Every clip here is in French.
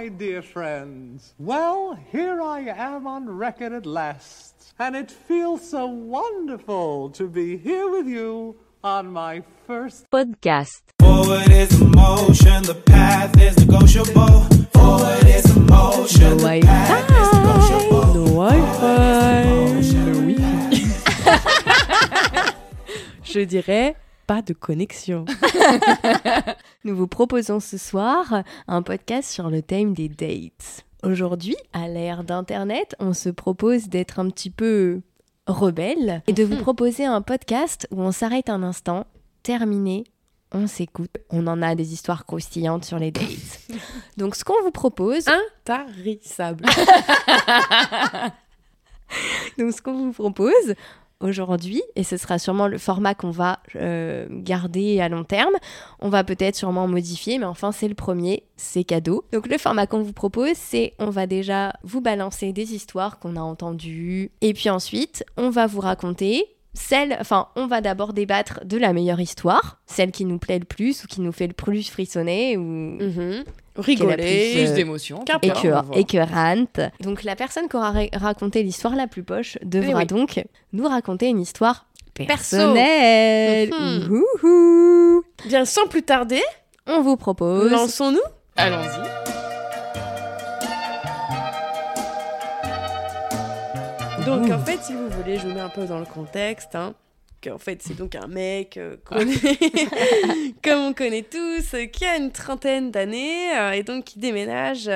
my dear friends. Well, here I am on record at last, and it feels so wonderful to be here with you on my first podcast. Forward is the motion, the path is negotiable. Forward is the motion, the Wi-Fi. path is negotiable. Le Wi-Fi. Le Wi-Fi. Je dirais pas de connexion. Nous vous proposons ce soir un podcast sur le thème des dates. Aujourd'hui, à l'ère d'Internet, on se propose d'être un petit peu rebelle et de vous proposer un podcast où on s'arrête un instant, terminé, on s'écoute. On en a des histoires croustillantes sur les dates. Donc ce qu'on vous propose, Intarissable. Donc, ce qu'on vous propose aujourd'hui, et ce sera sûrement le format qu'on va euh, garder à long terme, on va peut-être sûrement modifier, mais enfin, c'est le premier, c'est cadeau. Donc, le format qu'on vous propose, c'est on va déjà vous balancer des histoires qu'on a entendues, et puis ensuite, on va vous raconter. Celle, enfin, on va d'abord débattre de la meilleure histoire, celle qui nous plaît le plus ou qui nous fait le plus frissonner ou Mhm. Rigoler. euh, d'émotions. qu'un et peu. que, écœurante. Donc la personne qui aura ra- raconté l'histoire la plus poche devra Eh oui. donc nous raconter une histoire Perso. personnelle. Ouhouhou. Bien, sans plus tarder, On vous propose. lançons-nous. Allons-y. Donc, en fait, si vous voulez, je vous mets un peu dans le contexte. Hein, qu'en fait, c'est donc un mec, euh, est- comme on connaît tous, euh, qui a une trentaine d'années euh, et donc qui déménage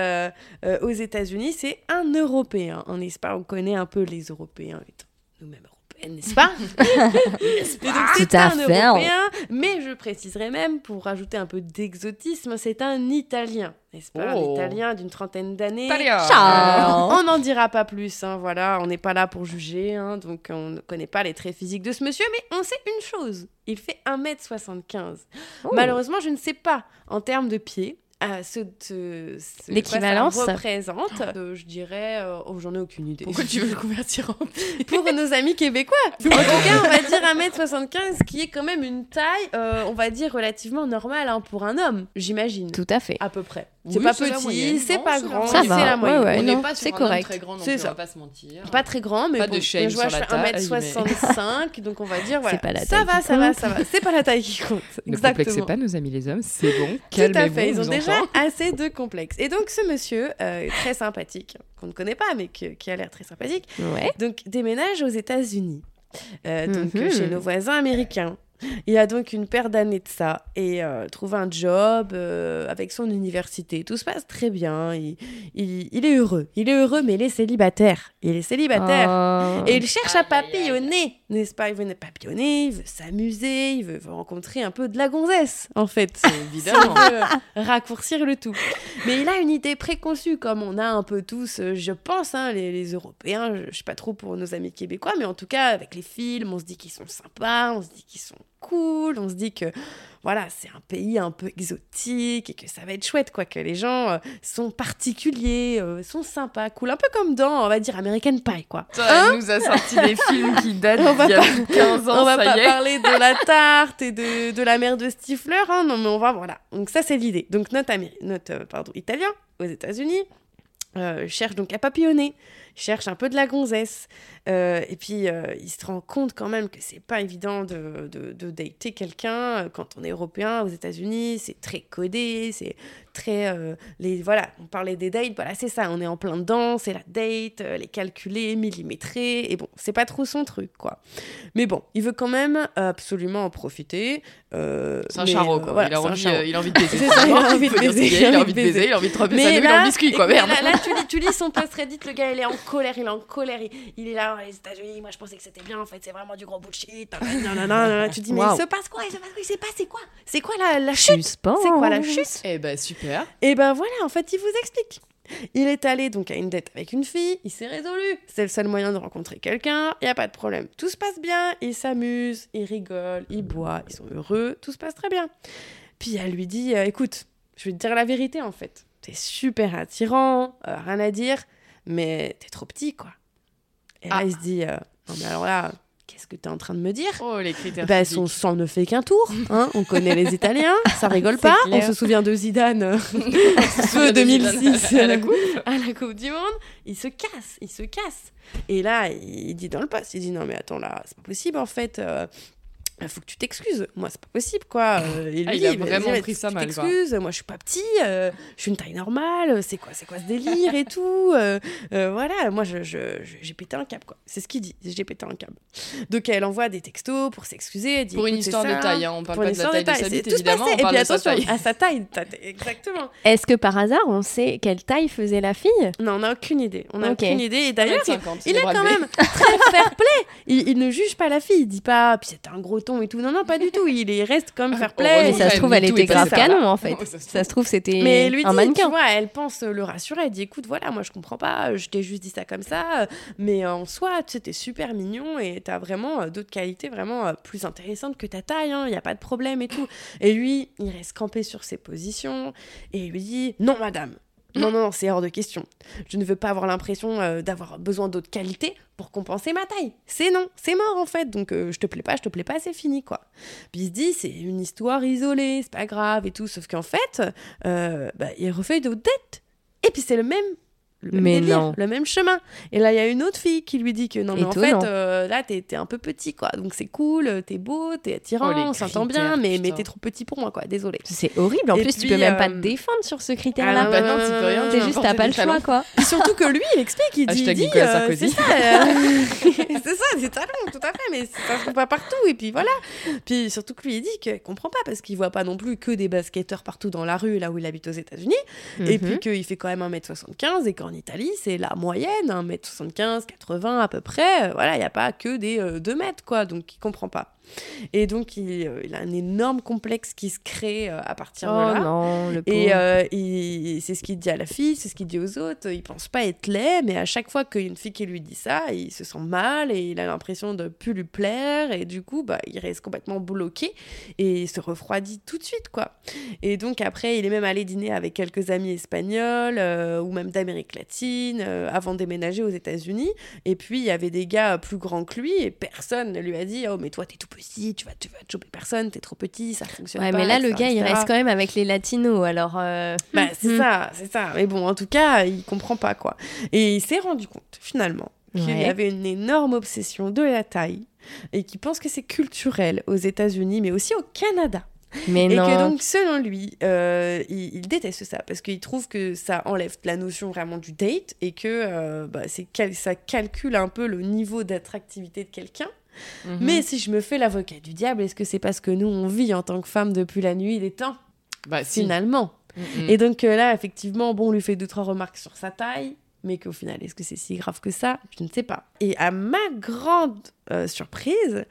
aux États-Unis. C'est un Européen, n'est-ce pas On connaît un peu les Européens nous-mêmes n'est-ce pas? C'est Tout à un fait. Européen, mais je préciserai même, pour rajouter un peu d'exotisme, c'est un Italien, n'est-ce pas? Oh. Un Italien d'une trentaine d'années. Ciao. On n'en dira pas plus, hein, voilà, on n'est pas là pour juger, hein, donc on ne connaît pas les traits physiques de ce monsieur, mais on sait une chose, il fait 1m75. Oh. Malheureusement, je ne sais pas, en termes de pied, euh, ce, ce- ce- L'équivalence quoi ça représente, euh, je dirais, euh, oh, j'en ai aucune idée. Pourquoi tu veux le convertir en Pour nos amis québécois. En tout cas, on va dire 1m75, qui est quand même une taille, euh, on va dire, relativement normale hein, pour un homme, j'imagine. Tout à fait. À peu près. C'est Oui, pas petit, c'est pas grand, Ça c'est va, la moyenne. ouais. on non, n'est pas c'est sur un correct. très grand non C'est plus, ça. on va pas se mentir. Pas très grand, mais Pas bon, de shame je vois, je fais taille, 1m65, donc on va dire, voilà. C'est pas la ça va, ça va, ça va. C'est pas la taille qui compte. Ne Exactement. complexez pas nos amis les hommes, c'est bon. Tout à fait, ils ont déjà assez de complexes. Et donc ce monsieur, euh, très sympathique, qu'on ne connaît pas, mais que- qui a l'air très sympathique, Ouais. donc déménage aux États-Unis, Euh, donc Mhm. chez nos voisins américains. Il a donc une paire d'années de ça et euh, trouve un job euh, avec son université. Tout se passe très bien. Il, il- il est heureux. Il est heureux, mais il est célibataire. Il est célibataire. Oh. Et il cherche à papillonner, n'est-ce pas? Il veut papillonner, il veut s'amuser, il veut rencontrer un peu de la gonzesse, en fait. Évidemment. Il veut raccourcir le tout. Mais il a une idée préconçue, comme on a un peu tous, je pense, hein, les, les Européens, je, je sais pas trop pour nos amis québécois, mais en tout cas, avec les films, on se dit qu'ils sont sympas, on se dit qu'ils sont cool, on se dit que voilà, c'est un pays un peu exotique et que ça va être chouette, quoi, que les gens euh, sont particuliers, euh, sont sympas, cool, un peu comme dans, on va dire, American Pie, quoi. Elle nous a sorti des films qui datent d'il y a pas- plus de 15 ans, on va ça pas y est. parler de la tarte et de, de la mère de Stifler, hein, non, mais on va, voilà. Donc ça, c'est l'idée. Donc notre, Amé- notre euh, pardon, Italien aux États-Unis cherche donc à papillonner, cherche un peu de la gonzesse. Euh, et puis, euh, il se rend compte quand même que c'est pas évident de, de, de dater quelqu'un euh, quand on est européen aux États-Unis. C'est très codé, c'est très. euh, les, voilà, on parlait des dates, voilà, c'est ça. On est en plein dedans, c'est la date, les calculer, millimétrer. Et bon, c'est pas trop son truc, quoi. Mais bon, il veut quand même absolument en profiter. C'est un charreau, quoi. voilà, il, a un envie, euh, il a envie de baiser. Ça, il a envie de baiser, Il a envie de baiser, il a envie de tremper sa là, en biscuit, quoi. Merde. Là, là, tu, lis, tu lis son post Reddit, le gars, il est en colère, il est en colère. Il, il est là, oh, les États-Unis, moi je pensais que c'était bien, en fait, c'est vraiment du gros bullshit. Non, non. Tu te dis, mais il se passe quoi Il se passe quoi Il se passe, c'est quoi? C'est quoi la, la chute? C'est quoi la chute? Eh ben, super. Et ben voilà, en fait, il vous explique. Il est allé donc à une date avec une fille, il s'est résolu. C'est le seul moyen de rencontrer quelqu'un, il n'y a pas de problème. Tout se passe bien, ils s'amusent, ils rigolent, ils boivent, ils sont heureux, tout se passe très bien. Puis elle lui dit euh, écoute, je vais te dire la vérité en fait. T'es super attirant, euh, rien à dire, mais t'es trop petit quoi. Et là, Ah. il se dit euh, non mais alors là, qu'est-ce que tu es en train de me dire Oh, les critères. bah, son sang ne fait qu'un tour. Hein on connaît les Italiens, ça rigole pas. clair. On se souvient de Zidane, euh, feu de 2006 Zidane à la coupe. à la Coupe du Monde. Il se casse, il se casse. Et là, il dit dans le poste, il dit non mais attends là, c'est pas possible en fait. euh, il faut que tu t'excuses. Moi, c'est pas possible, quoi. Euh, et Ah, lui, il a vraiment pris tu ça mal, quoi. t'excuses. Moi, je suis pas petit. euh, je suis une taille normale. C'est quoi, c'est quoi ce délire et tout euh, euh, Voilà. Moi, je, je- je- j'ai pété un câble, quoi. C'est ce qu'il dit. J'ai pété un câble. Donc, elle envoie des textos pour s'excuser. Pour une c'est histoire de taille, hein, on parle Pour pas une de la histoire taille de sa C'est- bite, évidemment, on Et puis de sa attention, taille. à sa taille. Exactement. Est-ce que par hasard, on sait quelle taille faisait la fille? Non, on n'a aucune idée. On n'a aucune idée. Et d'ailleurs, il, 1m50, il les est quand même très fair play. Il, il ne juge pas la fille. Il dit pas, puis c'était un gros et tout. Non, non, pas du tout. Il est- reste quand même fair play. Mais ça se trouve, elle était grave canon en fait. Ça se trouve, c'était Mais lui un dit, mannequin. tu vois, elle pense le rassurer. Elle dit, écoute, voilà, moi je comprends pas, je t'ai juste dit ça comme ça, mais en soi, tu sais, t'es super mignon et t'as vraiment euh, d'autres qualités vraiment euh, plus intéressantes que ta taille, il n'y a pas de problème et tout. Et lui, il reste campé sur ses positions et il lui dit, non, madame. Non, non, c'est hors de question. Je ne veux pas avoir l'impression euh, d'avoir besoin d'autres qualités pour compenser ma taille. C'est non, c'est mort en fait. Donc euh, je te plais pas, je te plais pas, c'est fini quoi. Puis il se dit, c'est une histoire isolée, c'est pas grave et tout. Sauf qu'en fait, euh, bah, il refait d'autres dettes. Et puis c'est le même. Le même Mais délire, non. le même chemin. Et là, il y a une autre fille qui lui dit que non, mais en Étonnant. fait, euh, là, t'es t'es un peu petit, quoi. Donc c'est cool, t'es beau, t'es attirant, Oh, on s'entend bien, mais, mais t'es trop petit pour moi, quoi. Désolé. C'est horrible. En Et plus, tu puis, peux même pas te euh, défendre sur ce Ah, critère-là. bah non, tu peux rien, tu juste, t'as pas le choix, quoi. Puis surtout que lui, il explique, il dit, dit, euh, Sarkozy. c'est ça, euh, c'est ça, des talents, tout à fait, mais ça se trouve pas partout, et puis voilà. Puis surtout que lui, il dit qu'il comprend pas, parce qu'il voit pas non plus que des basketteurs partout dans la rue, là où il habite aux États-Unis, et Mhm. puis qu'il fait quand même 1m75, et qu'en Italie, c'est la moyenne, 1m75, 80 à peu près, euh, voilà, il n'y a pas que des 2 mètres, quoi, donc il comprend pas. Et donc, il, euh, il a un énorme complexe qui se crée euh, à partir de Oh là. non, le Et euh, c'est ce qu'il dit à la fille, c'est ce qu'il dit aux autres. Il pense pas être laid, mais à chaque fois qu'il y a une fille qui lui dit ça, il se sent mal et il a l'impression de plus lui plaire. Et du coup, bah, il reste complètement bloqué et il se refroidit tout de suite, quoi. Et donc après, il est même allé dîner avec quelques amis espagnols euh, ou même d'Amérique latine euh, avant de déménager aux États-Unis. Et puis, il y avait des gars plus grands que lui et personne ne lui a dit Oh, mais toi, t'es tout petit, tu vas, tu vas te choper personne, t'es trop petit, ça fonctionne Ouais, pas. mais là, le gars, il reste quand même avec les latinos. Alors, euh, Bah, c'est hmm. ça, c'est ça. Mais bon, en tout cas, il comprend pas quoi. Et il s'est rendu compte, finalement, qu'il Ouais. y avait une énorme obsession de la taille et qu'il pense que c'est culturel aux États-Unis, mais aussi au Canada. Mais et non. que donc, selon lui, euh, il, il déteste ça parce qu'il trouve que ça enlève la notion vraiment du date et que euh, bah, c'est cal- ça calcule un peu le niveau d'attractivité de quelqu'un. Mhm. Mais si je me fais l'avocat du diable, est-ce que c'est parce que nous, on vit en tant que femme depuis la nuit des temps bah, si. Finalement. Et donc euh, là, effectivement, bon, on lui fait deux, trois remarques sur sa taille, mais qu'au final, est-ce que c'est si grave que ça? Je ne sais pas. Et à ma grande euh, surprise,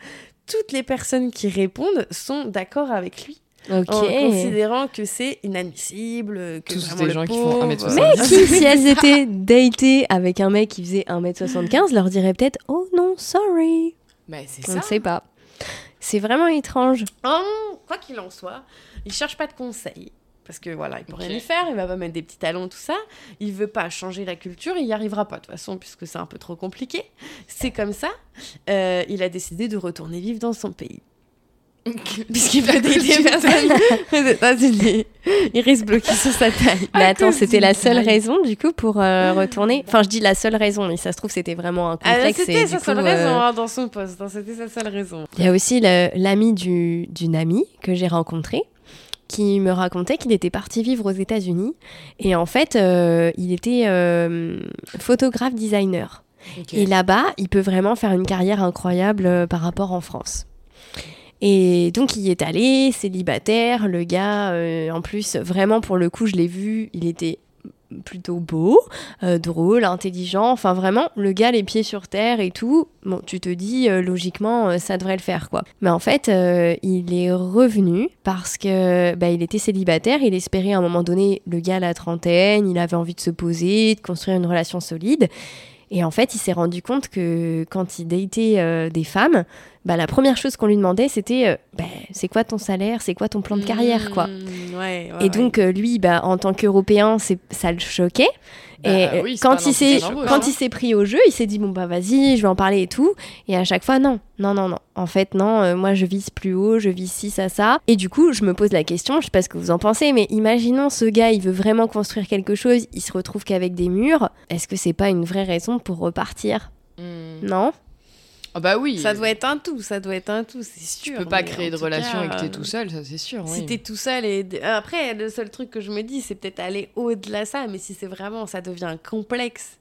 toutes les personnes qui répondent sont d'accord avec lui, Ok. en considérant que c'est inadmissible, que Tous vraiment des le gens qui font pauvre- 1m70. Mais qui, si elles étaient datées avec un mec qui faisait 1m75, leur dirait peut-être Oh non, sorry. C'est On ça. ne sait pas. C'est vraiment étrange. Oh, quoi qu'il en soit, il cherche pas de conseils. Parce que voilà, il peut rien y faire, il va pas mettre des petits talons, tout ça. Il veut pas changer la culture, il y arrivera pas de toute façon, puisque c'est un peu trop compliqué. C'est comme ça. Euh, il a décidé de retourner vivre dans son pays. Puisqu'il veut dater personne aux États-Unis. Il reste bloqué sur sa taille. Mais attends, c'était la seule raison du coup pour euh, retourner? Enfin, je dis la seule raison, mais ça se trouve c'était vraiment un Ah, complexe. et c'était sa coup, seule euh, raison hein, dans son poste. hein, C'était sa seule raison. Il y a aussi l'ami du- d'une amie que j'ai rencontré qui me racontait qu'il était parti vivre aux États-Unis et en fait euh, il était euh, photographe designer. Et là-bas, il peut vraiment faire une carrière incroyable euh, par rapport en France. Et donc, il est allé, célibataire, le gars, euh, en plus, vraiment, pour le coup, je l'ai vu, il était plutôt beau, euh, drôle, intelligent, enfin vraiment, le gars les pieds sur terre et tout, bon, tu te dis, euh, logiquement, ça devrait le faire, quoi. Mais en fait, il est revenu parce que bah, il était célibataire, il espérait à un moment donné, le gars à la trentaine, il avait envie de se poser, de construire une relation solide, et en fait, il s'est rendu compte que quand il datait des femmes, bah, la première chose qu'on lui demandait, c'était euh, bah, c'est quoi ton salaire, c'est quoi ton plan de carrière, quoi. Mmh, ouais, ouais, Et donc, euh, lui, bah, en tant qu'Européen, c'est- ça le choquait. Bah et euh, oui, quand, il s'est, quand hein. il s'est pris au jeu, il s'est dit bon bah vas-y, je vais en parler et tout. Et à chaque fois non, non non non. En fait non, euh, moi je vise plus haut, je vise ci ça ça. Et du coup je me pose la question, je sais pas ce que vous en pensez, mais imaginons ce gars, il veut vraiment construire quelque chose, il se retrouve qu'avec des murs. Est-ce que c'est pas une vraie raison pour repartir? Hmm. Non Ah bah oui. Ça doit être un tout, ça doit être un tout, c'est sûr. Tu peux pas créer de relation cas, et que t'es euh, tout seul, ça c'est sûr. Si oui. t'es tout seul et après le seul truc que je me dis c'est peut-être aller au-delà de ça mais si c'est vraiment ça devient complexe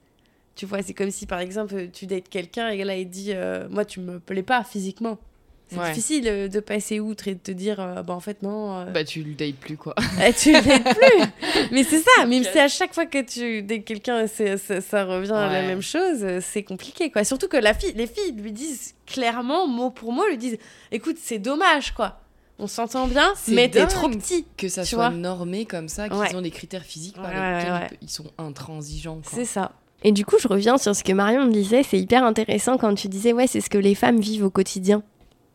tu vois c'est comme si par exemple tu dates quelqu'un et là il dit euh, moi tu me plais pas physiquement c'est Ouais. difficile euh, de passer outre et de te dire euh, bah en fait non euh, Bah tu le dates plus quoi. eh, tu l'aides plus mais c'est ça même si à chaque fois que tu dates quelqu'un ça, ça revient à la même chose euh, c'est compliqué quoi surtout que la fille les filles lui disent clairement mot pour mot lui disent écoute c'est dommage quoi on s'entend bien C'est mais t'es trop petit Que ça soit vois normé comme ça, qu'ils Ouais. ont des critères physiques par Ouais, ouais, lesquels ouais. ils sont intransigeants. quoi. C'est ça. Et du coup je reviens sur ce que Marion me disait, c'est hyper intéressant quand tu disais ouais c'est ce que les femmes vivent au quotidien.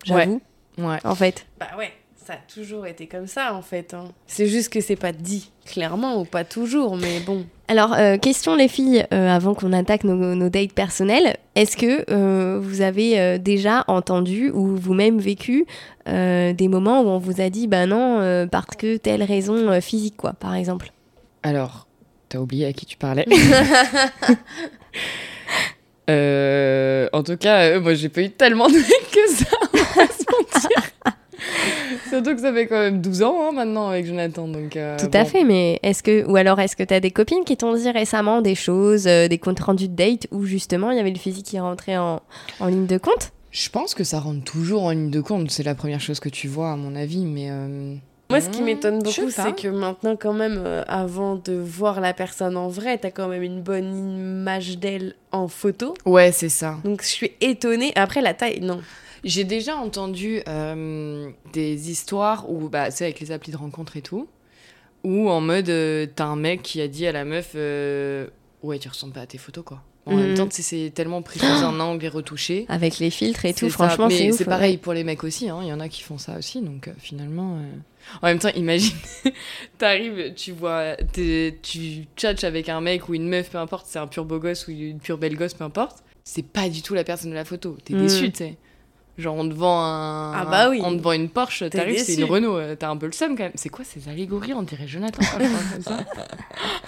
J'avoue. Ouais. En fait. Bah ouais, ça a toujours été comme ça en fait. hein. C'est juste que c'est pas dit clairement ou pas toujours, mais bon. Alors, euh, question les filles, euh, avant qu'on attaque nos, nos dates personnelles, est-ce que euh, vous avez euh, déjà entendu ou vous-même vécu euh, des moments où on vous a dit, bah non, euh, parce que telle raison euh, physique, quoi, par exemple? Alors, t'as oublié à qui tu parlais Euh, en tout cas, euh, moi j'ai pas eu tellement de mecs que ça, on va pas se mentir. Surtout que ça fait quand même 12 ans hein, maintenant avec Jonathan. Donc, euh, Tout à bon. fait, mais est-ce que, ou alors est-ce que t'as des copines qui t'ont dit récemment des choses, euh, des comptes rendus de date où justement il y avait le physique qui rentrait en, en ligne de compte? Je pense que ça rentre toujours en ligne de compte. C'est la première chose que tu vois, à mon avis. Mais euh, Moi, ce qui hmm, m'étonne beaucoup, c'est que maintenant, quand même, euh, avant de voir la personne en vrai, t'as quand même une bonne image d'elle en photo. Ouais, c'est ça. Donc je suis étonnée. Après, la taille, non. J'ai déjà entendu euh, des histoires où, bah, c'est avec les applis de rencontre et tout, où en mode, euh, t'as un mec qui a dit à la meuf, euh, ouais, tu ressembles pas à tes photos, quoi. En Mhm. même temps, tu sais, c'est tellement pris sous un angle et retouché. Avec les filtres et tout, ça. franchement, c'est c'est pareil pour les mecs aussi, hein. il y en a qui font ça aussi, donc euh, finalement. euh, En même temps, imagine, t'arrives, tu vois, tu tchatches avec un mec ou une meuf, peu importe, c'est un pur beau gosse ou une pure belle gosse, peu importe. C'est pas du tout la personne de la photo. T'es Mm. déçu, tu sais. Genre, on te vend un. Ah bah oui. On te vend une Porsche, t'arrives, c'est une Renault, euh, t'as un peu le seum quand même. C'est quoi ces allégories On dirait Jonathan. je comme ça.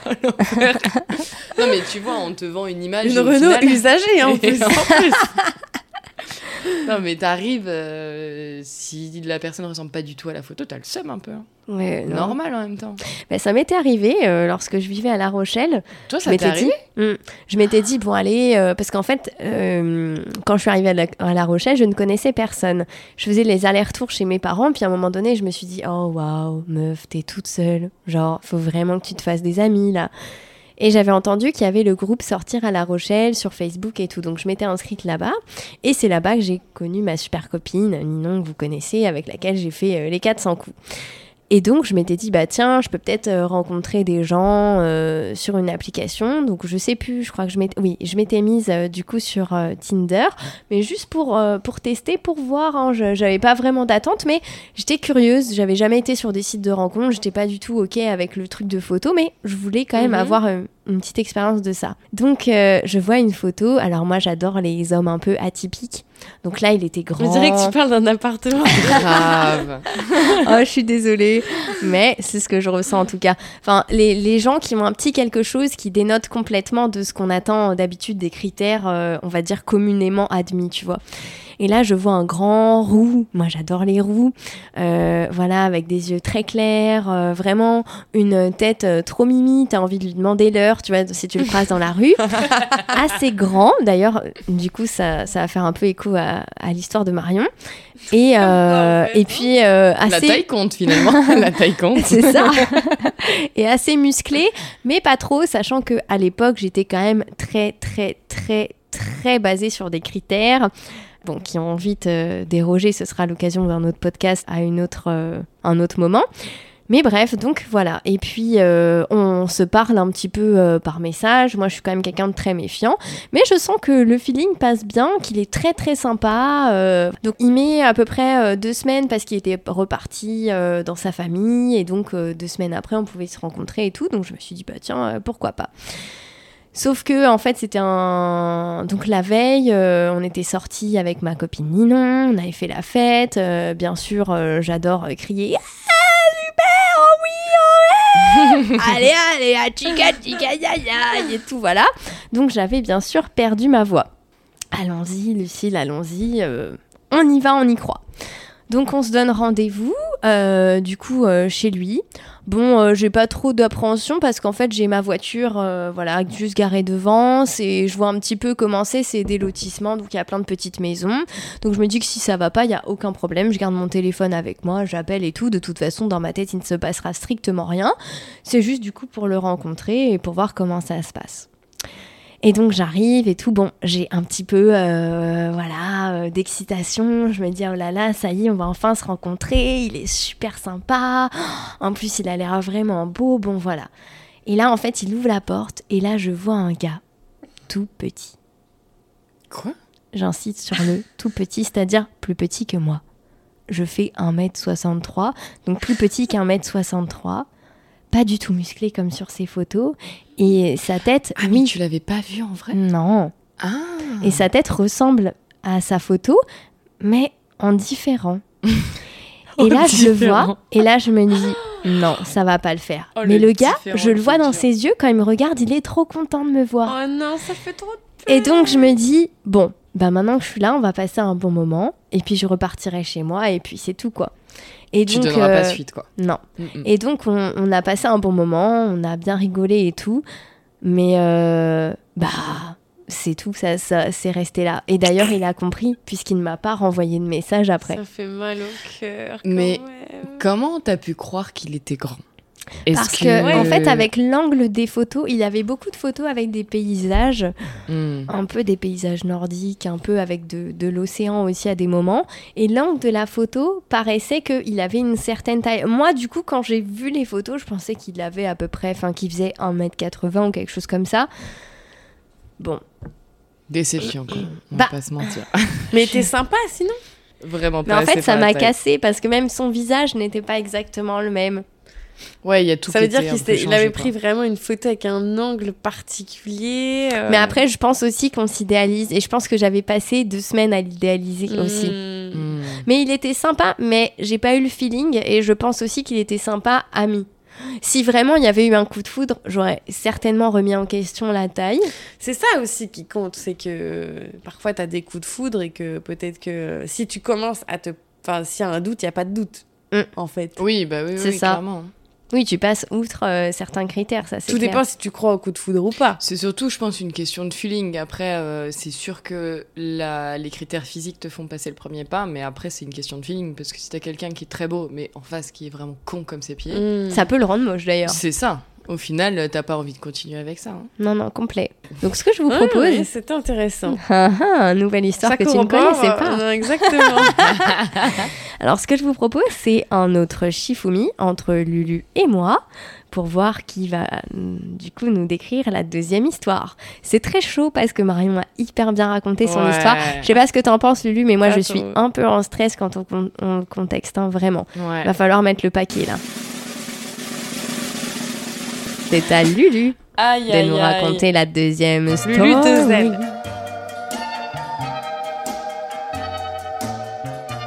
À l'envers. non, mais tu vois, on te vend une image. Une Renault usagée, en et plus. en plus. Non, mais t'arrives, euh, si la personne ressemble pas du tout à la photo, t'as le seum un peu. hein. Ouais. Normal en même temps. Bah, ça m'était arrivé euh, lorsque je vivais à La Rochelle. Toi, ça t'est m'étais dit, arrivé? Hmm. je m'étais dit bon allez, euh, parce qu'en fait, quand je suis arrivée à la, à La Rochelle, je ne connaissais personne. Je faisais les allers-retours chez mes parents, puis à un moment donné, je me suis dit oh waouh, meuf, t'es toute seule. Genre, faut vraiment que tu te fasses des amis là. Et j'avais entendu qu'il y avait le groupe Sortir à La Rochelle sur Facebook et tout, donc je m'étais inscrite là-bas. Et c'est là-bas que j'ai connu ma super copine, Ninon, que vous connaissez, avec laquelle j'ai fait euh, les 400 coups. Et donc, je m'étais dit, bah tiens, je peux peut-être euh, rencontrer des gens euh, sur une application. Donc, je sais plus, je crois que je m'étais, oui, je m'étais mise euh, du coup sur euh, Tinder, mais juste pour, euh, pour tester, pour voir. Hein, je j'avais pas vraiment d'attente, mais j'étais curieuse. J'avais jamais été sur des sites de rencontres. J'étais pas du tout OK avec le truc de photo, mais je voulais quand même Mhm. avoir une petite expérience de ça. Donc, euh, je vois une photo. Alors, moi, j'adore les hommes un peu atypiques. Donc là, il était grand. On dirait que tu parles d'un appartement. Grave. oh, je suis désolée, mais c'est ce que je ressens en tout cas. Enfin, les, les gens qui ont un petit quelque chose qui dénote complètement de ce qu'on attend d'habitude des critères, euh, on va dire communément admis, tu vois. Et là, je vois un grand roux. Moi, j'adore les roux. Euh, voilà, avec des yeux très clairs, euh, vraiment une tête euh, trop mimi. T'as envie de lui demander l'heure, tu vois, si tu le croises dans la rue. Assez grand, d'ailleurs. Du coup, ça, ça va faire un peu écho à, à l'histoire de Marion. Et, euh, fait, et puis euh, La assez. taille compte finalement. La taille compte. C'est ça. et assez musclé, mais pas trop, sachant que à l'époque, j'étais quand même très, très, très, très basée sur des critères. Bon, qui ont vite euh, dérogé, ce sera l'occasion d'un autre podcast à une autre, euh, un autre moment. Mais bref, donc voilà. Et puis, euh, on se parle un petit peu par message. Moi, je suis quand même quelqu'un de très méfiant. Mais je sens que le feeling passe bien, qu'il est très très sympa. donc, il met à peu près deux semaines parce qu'il était reparti dans sa famille. Et donc, deux semaines après, on pouvait se rencontrer et tout. Donc, je me suis dit, bah tiens, pourquoi pas. Sauf que, en fait, c'était un. Donc, la veille, euh, on était sortis avec ma copine Ninon. On avait fait la fête. euh, bien sûr, euh, j'adore crier allez, allez, à chica, chica, ya, ya, et tout, voilà. Donc j'avais bien sûr perdu ma voix. Allons-y, Lucille, allons-y, on y va, on y croit. Donc on se donne rendez-vous, euh, du coup, euh, chez lui. Bon, euh, j'ai pas trop d'appréhension parce qu'en fait j'ai ma voiture, voilà, juste garée devant. C'est, je vois un petit peu comment c'est, c'est des lotissements, donc il y a plein de petites maisons. Donc je me dis que si ça va pas, il y a aucun problème. Je garde mon téléphone avec moi, j'appelle et tout. De toute façon, dans ma tête, il ne se passera strictement rien. C'est juste du coup pour le rencontrer et pour voir comment ça se passe. Et donc j'arrive et tout. Bon, j'ai un petit peu, euh, voilà, euh, d'excitation. Je me dis oh là là, ça y est, on va enfin se rencontrer. Il est super sympa. En plus, il a l'air vraiment beau. Bon, voilà. Et là, en fait, il ouvre la porte et là, je vois un gars tout petit. Quoi? J'insiste sur le tout petit, c'est-à-dire plus petit que moi. Je fais 1m63, donc plus petit qu'un mètre 63. Pas du tout musclé comme sur ses photos. Et sa tête, Ah, mais oui. tu l'avais pas vu en vrai? Non. Ah Et sa tête ressemble à sa photo, mais en différent. En Et là, je le vois, et là, je me dis, non, ça va pas le faire. Oh, mais le le gars, je le vois dans ses yeux, quand il me regarde, il est trop content de me voir. Oh non, ça fait trop Et donc je me dis, bon, bah maintenant que je suis là, on va passer un bon moment, et puis je repartirai chez moi, et puis c'est tout quoi. Et Tu donc, donneras euh, pas suite, quoi. Non. Mm, mm. Et donc on, on a passé un bon moment, on a bien rigolé et tout, mais euh, bah c'est tout, ça, ça c'est resté là. Et d'ailleurs il a compris puisqu'il ne m'a pas renvoyé de message après. Ça fait mal au cœur. Mais- même. Comment t'as pu croire qu'il était grand? Parce que, que- en fait, avec l'angle des photos, il y avait beaucoup de photos avec des paysages, Hmm. un peu des paysages nordiques, un peu avec de, de l'océan aussi à des moments. Et l'angle de la photo paraissait qu'il avait une certaine taille. Moi, du coup, quand j'ai vu les photos, je pensais qu'il avait à peu près, enfin, qu'il faisait 1m80 ou quelque chose comme ça. Bon, Déception, quoi. On Bah. va pas se mentir. Mais t'es sympa sinon Vraiment mais pas. en fait, ça m'a cassé parce que même son visage n'était pas exactement le même. Ouais, il y a tout Ça veut dire qu'il avait quoi. pris vraiment une photo avec un angle particulier. euh, Mais après, je pense aussi qu'on s'idéalise. Et je pense que j'avais passé deux semaines à l'idéaliser hmm. aussi. Hmm. Mais il était sympa, mais j'ai pas eu le feeling et je pense aussi qu'il était sympa ami. Si vraiment il y avait eu un coup de foudre, j'aurais certainement remis en question la taille. C'est ça aussi qui compte, c'est que parfois t'as des coups de foudre et que peut-être que si tu commences à te. Enfin, s'il y a un doute, il n'y a pas de doute. Mm. En fait. Oui, bah oui, C'est oui, ça. clairement. Oui, tu passes outre euh, certains critères, ça c'est Tout clair. dépend si tu crois au coup de foudre ou pas. C'est surtout, je pense, une question de feeling. Après, euh, c'est sûr que la... les critères physiques te font passer le premier pas, mais après, c'est une question de feeling. Parce que si t'as quelqu'un qui est très beau, mais en face qui est vraiment con comme ses pieds, Mm. Ça peut le rendre moche d'ailleurs. c'est ça. Au final, t'as pas envie de continuer avec ça. hein. Non, non, complet. Donc ce que je vous Ouais, propose, ouais, C'était intéressant. Ah, ah, nouvelle histoire Ça que tu ne connaissais pas. euh, non, exactement. Alors ce que je vous propose, c'est un autre Shifumi entre Lulu et moi pour voir qui va mm, du coup nous décrire la deuxième histoire. C'est très chaud parce que Marion a hyper bien raconté son Ouais. histoire. Je sais pas ce que t'en penses Lulu, mais moi je suis un peu en stress quand on, con- on contexte, hein, vraiment. Ouais. Va falloir mettre le paquet là. C'est à Lulu Aïe, de aïe, nous aïe. raconter la deuxième story. Lulu.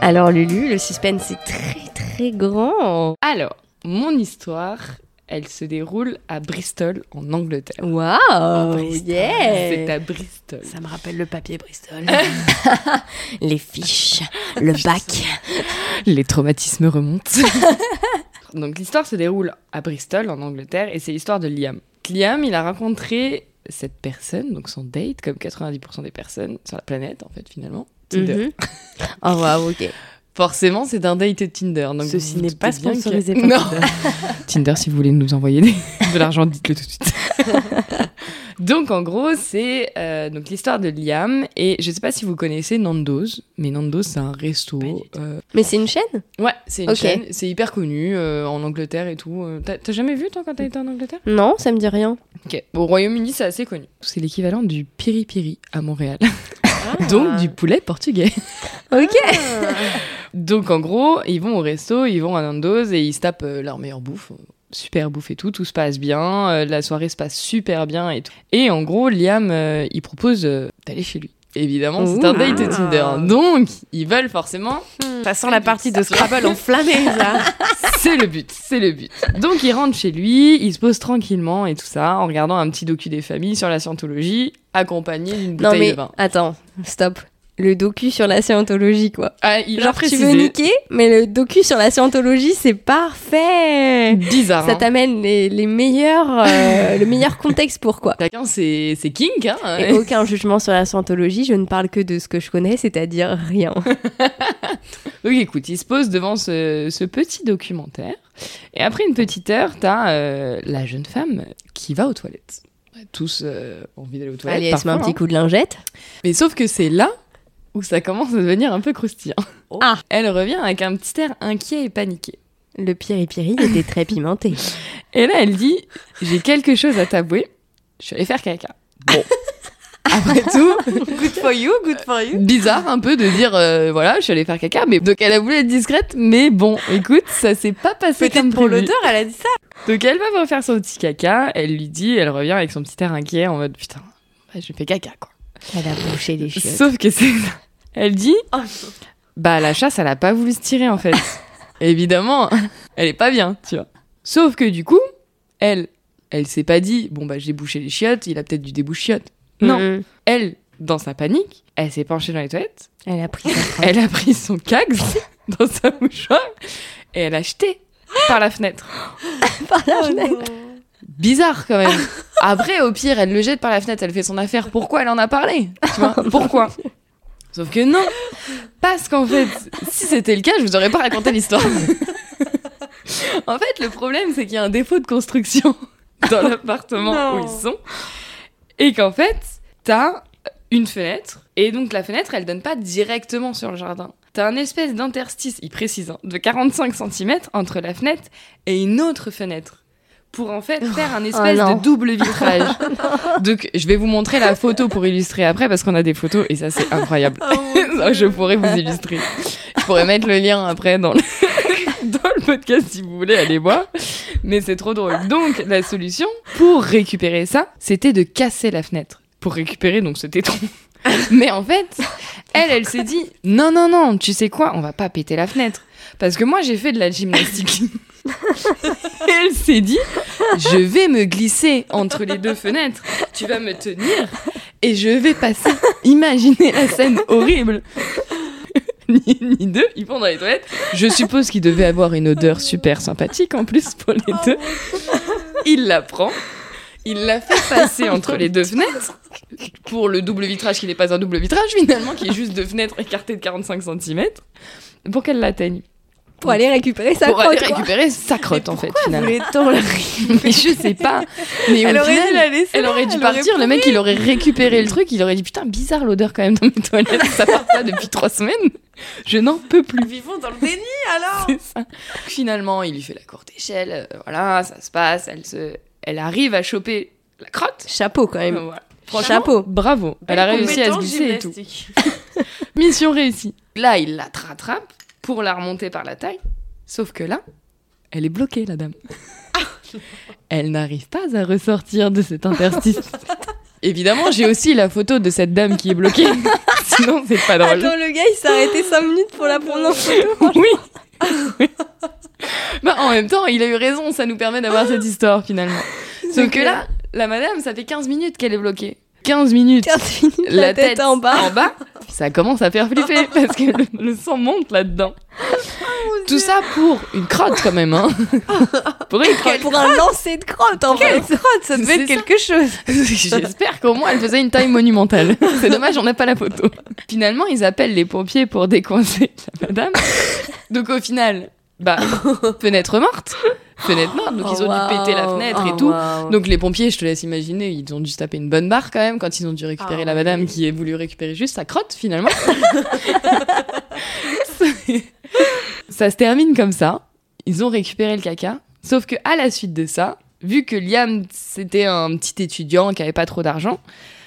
Alors Lulu, le suspense est très très grand. Alors, mon histoire, elle se déroule à Bristol, en Angleterre. Waouh, yeah. C'est à Bristol. Ça me rappelle le papier Bristol. Les fiches, le bac. Les traumatismes remontent. Donc l'histoire se déroule à Bristol, en Angleterre, et c'est l'histoire de Liam. Liam, il a rencontré cette personne, donc son date, comme 90% des personnes sur la planète, en fait, finalement. Tinder. Mhm. Oh waouh, ok. Forcément, c'est un date Tinder. Donc Ceci n'est pas que- sponsorisé par Non. Tinder. Tinder, si vous voulez nous envoyer des- de l'argent, dites-le tout de suite. Donc en gros, c'est euh, donc l'histoire de Liam et je sais pas si vous connaissez Nando's, mais Nando's c'est un resto. euh, Mais c'est une chaîne? Ouais, c'est une chaîne, c'est hyper connu euh, en Angleterre et tout. T'as t'as jamais vu toi quand t'as été en Angleterre? Non, ça me dit rien. Ok. Au Royaume-Uni, c'est assez connu. C'est l'équivalent du piri piri à Montréal. donc du poulet portugais. Ok. Donc en gros, ils vont au resto, ils vont à Nando's et ils se tapent euh, leur meilleure bouffe. Super bouffe et tout, tout se passe bien, euh, la soirée se passe super bien et tout. Et en gros, Liam, euh, il propose euh, d'aller chez lui. Évidemment, c'est un date Tinder. Donc, ils veulent forcément, Ça sent la partie de Scrabble enflammée, ça. c'est le but, c'est le but. Donc, ils rentrent chez lui, ils se posent tranquillement et tout ça, en regardant un petit docu des familles sur la scientologie, accompagné d'une Non bouteille mais de vin. attends, stop. Le docu sur la scientologie, quoi. Ah, il Genre, tu veux niquer, mais le docu sur la scientologie, c'est parfait. Bizarre. Ça hein. t'amène les, les meilleurs, euh, le meilleur contexte pour quoi. Chacun, c'est c'est kink, hein. Et aucun jugement sur la scientologie, je ne parle que de ce que je connais, c'est-à-dire rien. Donc écoute, il se pose devant ce, ce petit documentaire. Et après une petite heure, t'as euh, la jeune femme qui va aux toilettes. Tous euh, envie d'aller aux toilettes. Allez, elle se met un petit coup de lingette. hein. Mais sauf que c'est là où ça commence à devenir un peu croustillant. Ah. Elle revient avec un petit air inquiet et paniqué. Le piri-piri était très pimenté. Et là, elle dit J'ai quelque chose à t'avouer. Je suis allée faire caca. Bon. Après tout, Good for you, good for you. bizarre un peu de dire euh, voilà, je suis allée faire caca. Mais donc elle a voulu être discrète, mais bon, écoute, ça s'est pas passé Peut-être comme pour l'odeur, elle a dit ça. Donc elle va faire son petit caca, elle lui dit, elle revient avec son petit air inquiet en mode putain, bah, je fais caca quoi. Elle a bouché les chiottes. Sauf que c'est Elle dit, Oh, bah la chasse elle a pas voulu se tirer en fait. Évidemment, elle est pas bien, tu vois. Sauf que du coup, elle, elle s'est pas dit, bon bah j'ai bouché les chiottes, il a peut-être du débouche-chiottes. Non, Mhm. elle, dans sa panique, elle s'est penchée dans les toilettes, Elle a pris sa elle a pris son cags dans sa mouchoir et elle a jeté par la fenêtre. par la fenêtre. Bizarre quand même. Après, au pire, elle le jette par la fenêtre, elle fait son affaire. Pourquoi elle en a parlé Tu vois? Pourquoi? Sauf que non, parce qu'en fait, si c'était le cas, je vous aurais pas raconté l'histoire. en fait, le problème, c'est qu'il y a un défaut de construction dans l'appartement où ils sont, et qu'en fait, t'as une fenêtre, et donc la fenêtre, elle donne pas directement sur le jardin. T'as un espèce d'interstice, il précise, hein, de 45 cm entre la fenêtre et une autre fenêtre. Pour en fait faire un espèce non. de double vitrage. Donc je vais vous montrer la photo pour illustrer après parce qu'on a des photos et ça c'est incroyable. Ça, je pourrais vous illustrer. Je pourrais mettre le lien après dans le, dans le podcast si vous voulez aller voir. Mais c'est trop drôle. Donc la solution pour récupérer ça, c'était de casser la fenêtre. Pour récupérer donc ce tétron. Mais en fait, elle, elle s'est dit non, non, non, tu sais quoi, on va pas péter la fenêtre. Parce que moi, j'ai fait de la gymnastique. Elle s'est dit je vais me glisser entre les deux fenêtres, tu vas me tenir et je vais passer. Imaginez la scène horrible. ni ni deux, ils vont dans les toilettes. Je suppose qu'il devait avoir une odeur super sympathique en plus pour les deux. Il la prend, il la fait passer entre les deux fenêtres pour le double vitrage qui n'est pas un double vitrage finalement, qui est juste deux fenêtres écartées de 45 cm, pour qu'elle l'atteigne. Pour aller récupérer sa Pour crotte. aller quoi. récupérer sa crotte en fait finalement. la Mais je sais pas. Mais Elle au aurait final, dû la laisser elle aurait dû elle partir. aurait Le mec, il aurait récupéré le truc. Il aurait dit putain bizarre l'odeur quand même dans mes toilettes. Ça part pas depuis trois semaines. Je n'en peux plus. Vivons dans le déni alors. Ça. Finalement, il lui fait la courte échelle. euh, voilà, ça se passe. Elle se, elle arrive à choper la crotte. Chapeau quand même. Voilà. Franchement, Chapeau. bravo. Elle a réussi à se glisser et tout. Mission réussie. Là, il la rattrape pour la remonter par la taille. Sauf que là, elle est bloquée, la dame. Elle n'arrive pas à ressortir de cet interstice. Évidemment, j'ai aussi la photo de cette dame qui est bloquée. Sinon, c'est pas drôle. Attends, le gars, il s'est arrêté 5 minutes pour la prendre en photo. Oui. bah, en même temps, il a eu raison, ça nous permet d'avoir cette histoire finalement. Sauf que là, la madame, ça fait 15 minutes qu'elle est bloquée. 15 minutes. 15 minutes, la, tête, en bas. en bas, ça commence à faire flipper parce que le, le sang monte là-dedans. Tout ça pour une crotte quand même, hein. pour une crotte. Pour un lancer de crotte, en fait. Quelle crotte, ça devait être ça. quelque chose. J'espère qu'au moins elle faisait une taille monumentale. C'est dommage, on n'a pas la photo. Finalement, ils appellent les pompiers pour décoincer la madame. Donc au final, Bah, fenêtre morte. Fenêtre morte, donc ils ont dû péter la fenêtre et tout. Donc les pompiers, je te laisse imaginer, ils ont dû se taper une bonne barre quand même quand ils ont dû récupérer Ah la oui. madame qui a voulu récupérer juste sa crotte finalement. ça se termine comme ça. Ils ont récupéré le caca. Sauf que à la suite de ça, vu que Liam c'était un petit étudiant qui avait pas trop d'argent,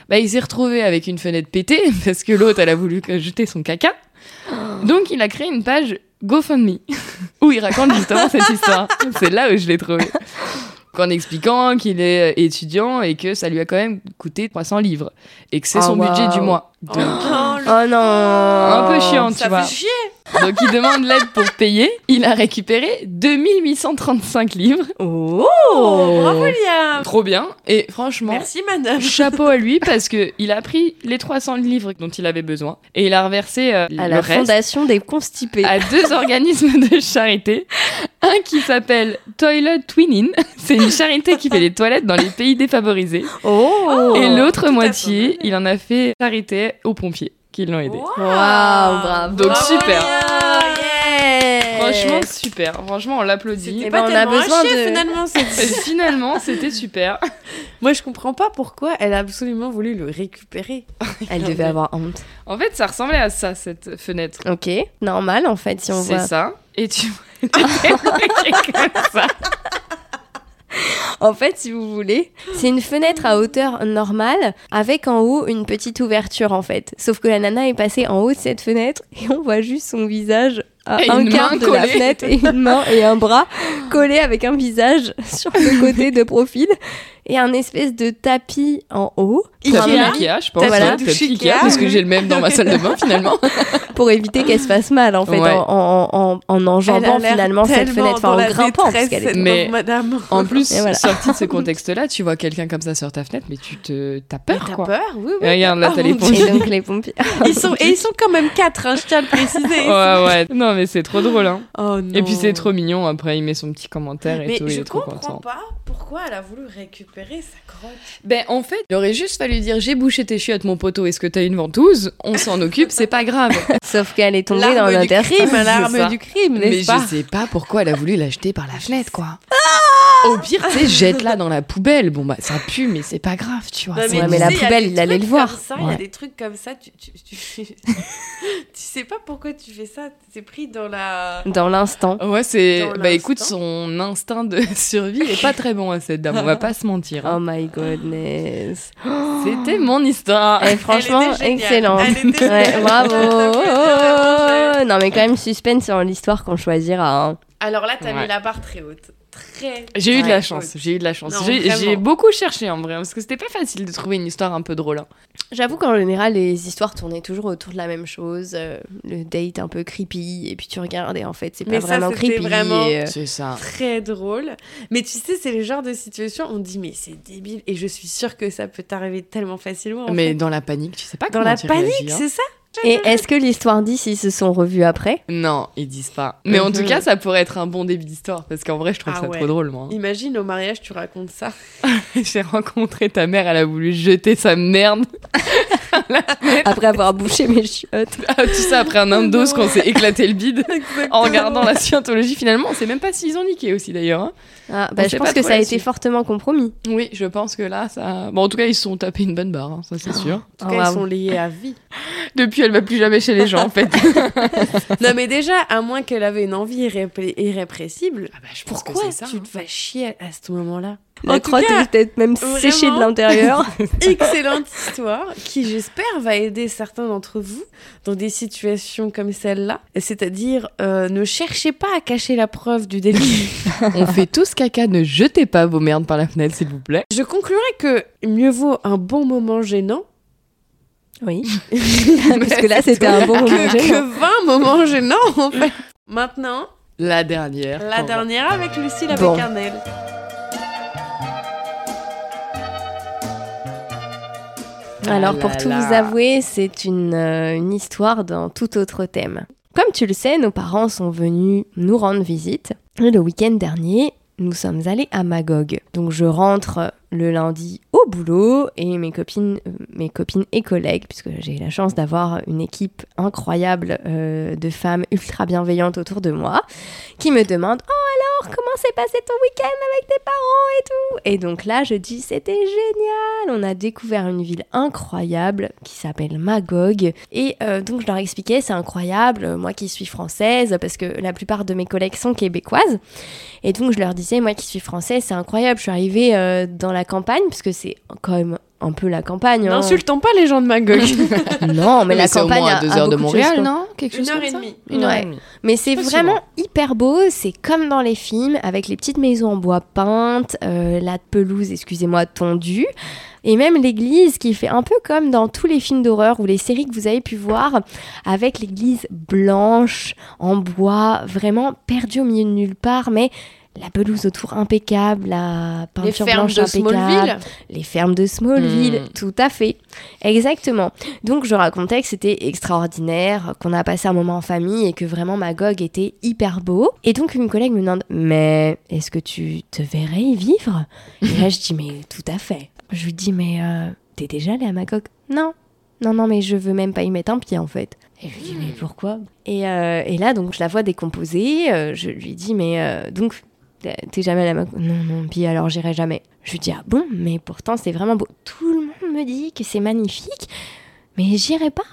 bah, il s'est retrouvé avec une fenêtre pétée parce que l'autre elle a voulu jeter son caca. Donc il a créé une page GoFundMe où il raconte justement cette histoire. C'est là où je l'ai trouvé. En expliquant qu'il est étudiant et que ça lui a quand même coûté 300 livres et que c'est Oh, son budget du mois. Donc, Oh, Oh non un peu chiant, tu ça vois. fait chier. Donc il demande l'aide pour payer. Il a récupéré 2835 livres. Oh, Bravo Liam. Trop bien. Et franchement, Merci madame. chapeau à lui parce que il a pris les 300 livres dont il avait besoin et il a reversé euh, À le la reste fondation des constipés. à deux organismes de charité. Un qui s'appelle Toilet Twinning, c'est une charité qui fait les toilettes dans les pays défavorisés. Oh Et l'autre tout à moitié, il en a fait charité aux pompiers qui l'ont aidé. Waouh, bravo. Donc, Bravo, super. Yeah. Franchement, super. Franchement, on l'applaudit. Ben, pas on a besoin de- finalement. C'est- finalement, c'était super. Moi, je comprends pas pourquoi elle a absolument voulu le récupérer. Elle devait avoir honte. En fait, ça ressemblait à ça, cette fenêtre. Ok, normal en fait si on C'est voit. ça. Et tu comme ça. En fait, si vous voulez, c'est une fenêtre à hauteur normale avec en haut une petite ouverture en fait. Sauf que la nana est passée en haut de cette fenêtre et on voit juste son visage à Et un quart de la fenêtre et une main et un bras collés avec un visage sur le côté de profil et un espèce de tapis en haut Tapis Voilà. Ikea, je pense. T'as Voilà. Tapis Ikea, Ikea. parce que j'ai le même dans ma salle de bain finalement. pour éviter qu'elle se fasse mal en fait Ouais. en, en, en, en enjambant finalement cette fenêtre, enfin en grimpant parce qu'elle est cette Mais- madame. En plus, voilà. sorti de ce contexte-là, tu vois quelqu'un comme ça sur ta fenêtre, mais tu te t'as peur T'as quoi. peur Oui, oui. Et regarde, là, Oh t'as les mon Dieu. pompiers. Et donc les pompiers. Ils sont, et ils sont quand même quatre, hein, je tiens à le préciser. Ouais, ouais. Non, mais c'est trop drôle, hein. Oh non. Et puis c'est trop mignon. Après, il met son petit commentaire et Mais tout. Il je est trop comprends content. pas pourquoi elle a voulu récupérer sa crotte. Ben, en fait, il aurait juste fallu dire J'ai bouché tes chiottes, mon poteau. Est-ce que t'as une ventouse? On s'en occupe, c'est pas grave. Sauf qu'elle est tombée dans L'arme du l'interstice. crime, C'est l'arme du crime, Mais n'est-ce pas? je sais pas pourquoi elle a voulu l'acheter par la fenêtre, quoi. Au pire, tu sais, jette-la dans la poubelle. Bon, bah, ça pue, mais c'est pas grave, tu vois. Non, c'est- Ouais, tu mais la sais, poubelle, il allait le voir. Il y a des trucs comme ça, tu, tu, tu, tu sais pas pourquoi tu fais ça. T'es pris dans la. Dans l'instant. Ouais, c'est. Bah écoute, son instinct de survie est pas très bon à cette dame, on va pas se mentir. Oh hein. my goodness. C'était mon histoire. Et franchement, excellente. Elle était Ouais, bravo. Non, mais quand même, suspense sur l'histoire qu'on choisira. hein. Alors là, t'as Ouais. mis la barre très haute. Très. J'ai eu de la chance, j'ai eu de la chance. J'ai beaucoup cherché en vrai, parce que c'était pas facile de trouver une histoire un peu drôle. hein. J'avoue qu'en général, les histoires tournaient toujours autour de la même chose. euh, le date un peu creepy, et puis tu regardes et en fait, c'est pas Mais ça, vraiment c'était creepy. vraiment- et, euh, C'est ça. Très drôle. Mais tu sais, c'est le genre de situation, on dit, mais c'est débile. Et je suis sûre que ça peut t'arriver tellement facilement. en Mais fait. dans la panique, tu sais pas dans comment la tu panique, hein. c'est ça Et est-ce que l'histoire dit s'ils se sont revus après Non, ils disent pas. Mais en tout Mhm. cas, ça pourrait être un bon début d'histoire, parce qu'en vrai, je trouve Ah ça ouais. trop drôle, moi. Imagine au mariage, tu racontes ça. J'ai rencontré ta mère, elle a voulu jeter sa merde. Après avoir bouché mes chiottes. Ah, tout ça après un Indos qu'on s'est éclaté le bide en regardant la scientologie. Finalement, on sait même pas s'ils ont niqué aussi d'ailleurs. hein. Ah, bah, je pense que ça a été fortement compromis. Oui, je pense que là, ça. Bon, en tout cas, ils se sont tapés une bonne barre, hein, ça c'est sûr. En tout Oh, cas, waouh. ils sont liés à vie. Depuis, elle va plus jamais chez les gens en fait. non, mais déjà, à moins qu'elle avait une envie irrépressible, Ah bah, je pense pourquoi que ça. tu te vas chier à, à ce moment-là? La crotte est peut-être même séchée de l'intérieur. Excellente histoire qui, j'espère, va aider certains d'entre vous dans des situations comme celle-là. C'est-à-dire, euh, ne cherchez pas à cacher la preuve du délit. On fait tous caca, ne jetez pas vos merdes par la fenêtre, s'il vous plaît. Je conclurai que mieux vaut un bon moment gênant Oui. Parce que là, c'était un bon moment que, gênant. que 20 moments gênants, en fait. Maintenant, La dernière. la dernière avec Lucille avec Bon. un L. Alors, Ah pour là tout là. vous avouer, c'est une, euh, une histoire d'un tout autre thème. Comme tu le sais, nos parents sont venus nous rendre visite. Et le week-end dernier, nous sommes allés à Magog. Donc, je rentre le lundi boulot et mes copines, euh, mes copines et collègues, puisque j'ai la chance d'avoir une équipe incroyable euh, de femmes ultra bienveillantes autour de moi, qui me demandent Oh alors, comment s'est passé ton week-end avec tes parents et tout? Et donc là, je dis C'était génial On a découvert une ville incroyable qui s'appelle Magog. Et euh, donc, je leur expliquais C'est incroyable, moi qui suis française, parce que la plupart de mes collègues sont québécoises. Et donc, je leur disais Moi qui suis française, c'est incroyable, je suis arrivée dans la campagne, parce que c'est quand même un peu la campagne. hein. N'insultons pas les gens de Magog. Non, mais, la au campagne moins a- à deux a heures de Montréal, choses, non Quelque Une heure comme et demie. Une heure Ouais. et demie. Mais c'est vraiment hyper beau, c'est comme dans les films, avec les petites maisons en bois peintes, euh, la pelouse, excusez-moi, tondue, et même l'église qui fait un peu comme dans tous les films d'horreur ou les séries que vous avez pu voir, avec l'église blanche, en bois, vraiment perdue au milieu de nulle part, mais la pelouse autour impeccable, la Les peinture fermes blanche de impeccable. Smallville. Les fermes de Smallville, Mm. tout à fait. Exactement. Donc je racontais que c'était extraordinaire, qu'on a passé un moment en famille et que vraiment Magog était hyper beau. Et donc une collègue me demande Mais est-ce que tu te verrais y vivre? Et là je dis Mais tout à fait. Je lui dis Mais euh, t'es déjà allé à Magog Non. Non, non, mais je veux même pas y mettre un pied en fait. Et je lui dis Mais pourquoi? Et, euh, et là donc je la vois décomposer. euh, je lui dis Mais donc T'es jamais à Magog Non, non, puis alors j'irai jamais. Je lui dis Ah bon, mais pourtant c'est vraiment beau. Tout le monde me dit que c'est magnifique, mais j'irai pas.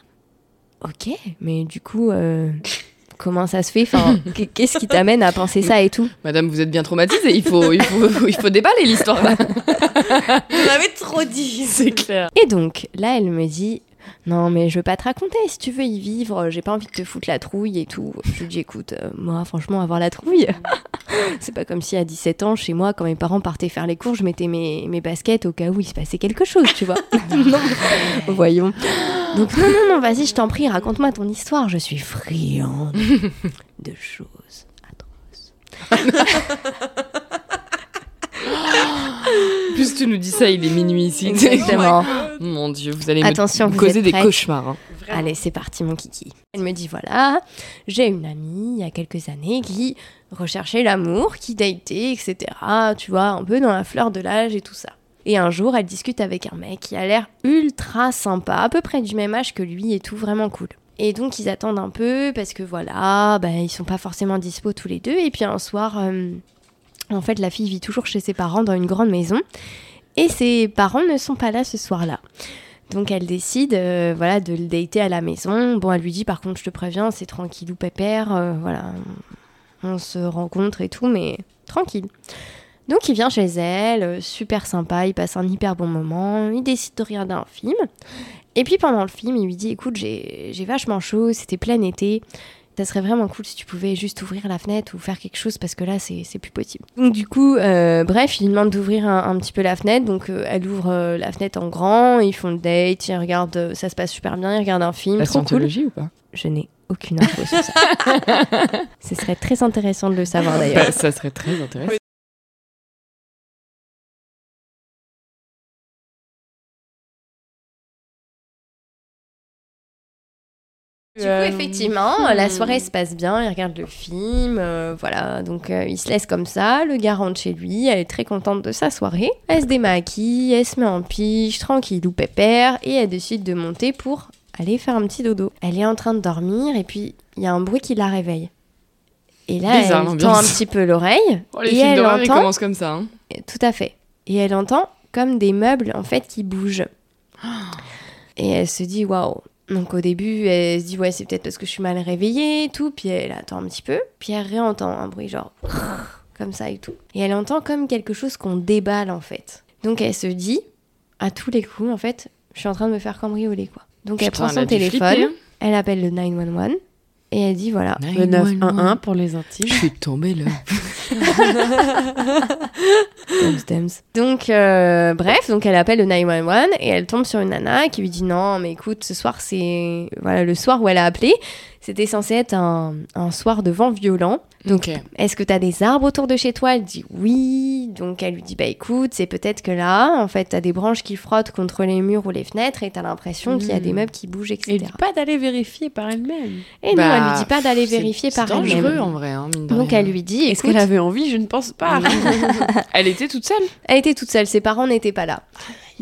Ok, mais du coup, euh, comment ça se fait? Enfin, Qu'est-ce qui t'amène à penser ça et tout? Madame, vous êtes bien traumatisée. Il faut, il faut, il faut déballer l'histoire là. On avait trop dit. C'est clair. Et donc, là, elle me dit Non, mais je veux pas te raconter. Si tu veux y vivre, j'ai pas envie de te foutre la trouille et tout. Je lui dis Écoute, euh, moi, franchement, avoir la trouille, c'est pas comme si à 17 ans, chez moi, quand mes parents partaient faire les cours, je mettais mes, mes baskets au cas où il se passait quelque chose, tu vois. Non, voyons. Donc, non, non, non, vas-y, je t'en prie, raconte-moi ton histoire. Je suis friande de choses atroces. Plus tu nous dis ça, il est minuit ici. Exactement. Mon Dieu, vous allez Attention, me vous causer des cauchemars. hein. Allez, c'est parti, mon kiki. Elle me dit voilà, j'ai une amie il y a quelques années qui recherchait l'amour, qui datait, etc. Tu vois, un peu dans la fleur de l'âge et tout ça. Et un jour, elle discute avec un mec qui a l'air ultra sympa, à peu près du même âge que lui et tout, vraiment cool. Et donc, ils attendent un peu parce que voilà, bah, ils sont pas forcément dispo tous les deux. Et puis un soir, euh, en fait, la fille vit toujours chez ses parents dans une grande maison. Et ses parents ne sont pas là ce soir-là. Donc elle décide euh, voilà, de le dater à la maison. Bon, elle lui dit par contre, je te préviens, c'est tranquillou pépère. euh, voilà, on se rencontre et tout, mais tranquille. Donc il vient chez elle, euh, super sympa, il passe un hyper bon moment, il décide de regarder un film. Et puis pendant le film, il lui dit écoute, j'ai vachement chaud, c'était plein été. Ça serait vraiment cool si tu pouvais juste ouvrir la fenêtre ou faire quelque chose parce que là, c'est c'est plus possible. Donc, du coup, euh, bref, il demande d'ouvrir un, un petit peu la fenêtre. Donc, euh, elle ouvre euh, la fenêtre en grand, ils font le date, ils regardent, euh, ça se passe super bien, ils regardent un film. La trop cool. ou pas? Je n'ai aucune info sur ça. Ce serait très intéressant de le savoir d'ailleurs. Bah, Ça serait très intéressant. Du coup, effectivement, la soirée se passe bien, ils regardent le film, euh, voilà, donc euh, il se laisse comme ça, le gars rentre chez lui, elle est très contente de sa soirée, elle se démaquille, elle se met en piche, tranquille ou pépère, et elle décide de monter pour aller faire un petit dodo. Elle est en train de dormir, et puis il y a un bruit qui la réveille. Et là, Bizarre, elle tend un petit peu l'oreille, Oh, les et films elle d'horreur, ils entend... commencent comme ça. hein. Tout à fait. Et elle entend comme des meubles en fait qui bougent. Et elle se dit waouh. Donc au début, elle se dit ouais, c'est peut-être parce que je suis mal réveillée et tout. Puis elle attend un petit peu. Puis elle réentend un bruit genre comme ça et tout. Et elle entend comme quelque chose qu'on déballe en fait. Donc elle se dit à tous les coups en fait, je suis en train de me faire cambrioler quoi. Donc elle prend son téléphone, flipper, hein. elle appelle le 911 et elle dit voilà. Le 911 pour les intimes. Je suis tombée là. Donc, euh, bref, donc elle appelle le 911 et elle tombe sur une nana qui lui dit non, mais écoute, ce soir, c'est. Voilà, le soir où elle a appelé, c'était censé être un, un soir de vent violent. Donc, est-ce que tu as des arbres autour de chez toi? Elle dit oui. Donc, elle lui dit bah écoute, c'est peut-être que là, en fait, tu as des branches qui frottent contre les murs ou les fenêtres et tu as l'impression qu'il y a des Mm. meubles qui bougent, Et etc. elle dit pas d'aller vérifier par elle-même. Et non, Bah, elle lui dit pas d'aller vérifier par C'est dangereux elle-même. en vrai, hein, mine de Donc, rien. elle lui dit Est-ce qu'elle avait envie? Je ne pense pas. Elle était toute seule? Elle était toute seule, ses parents n'étaient pas là.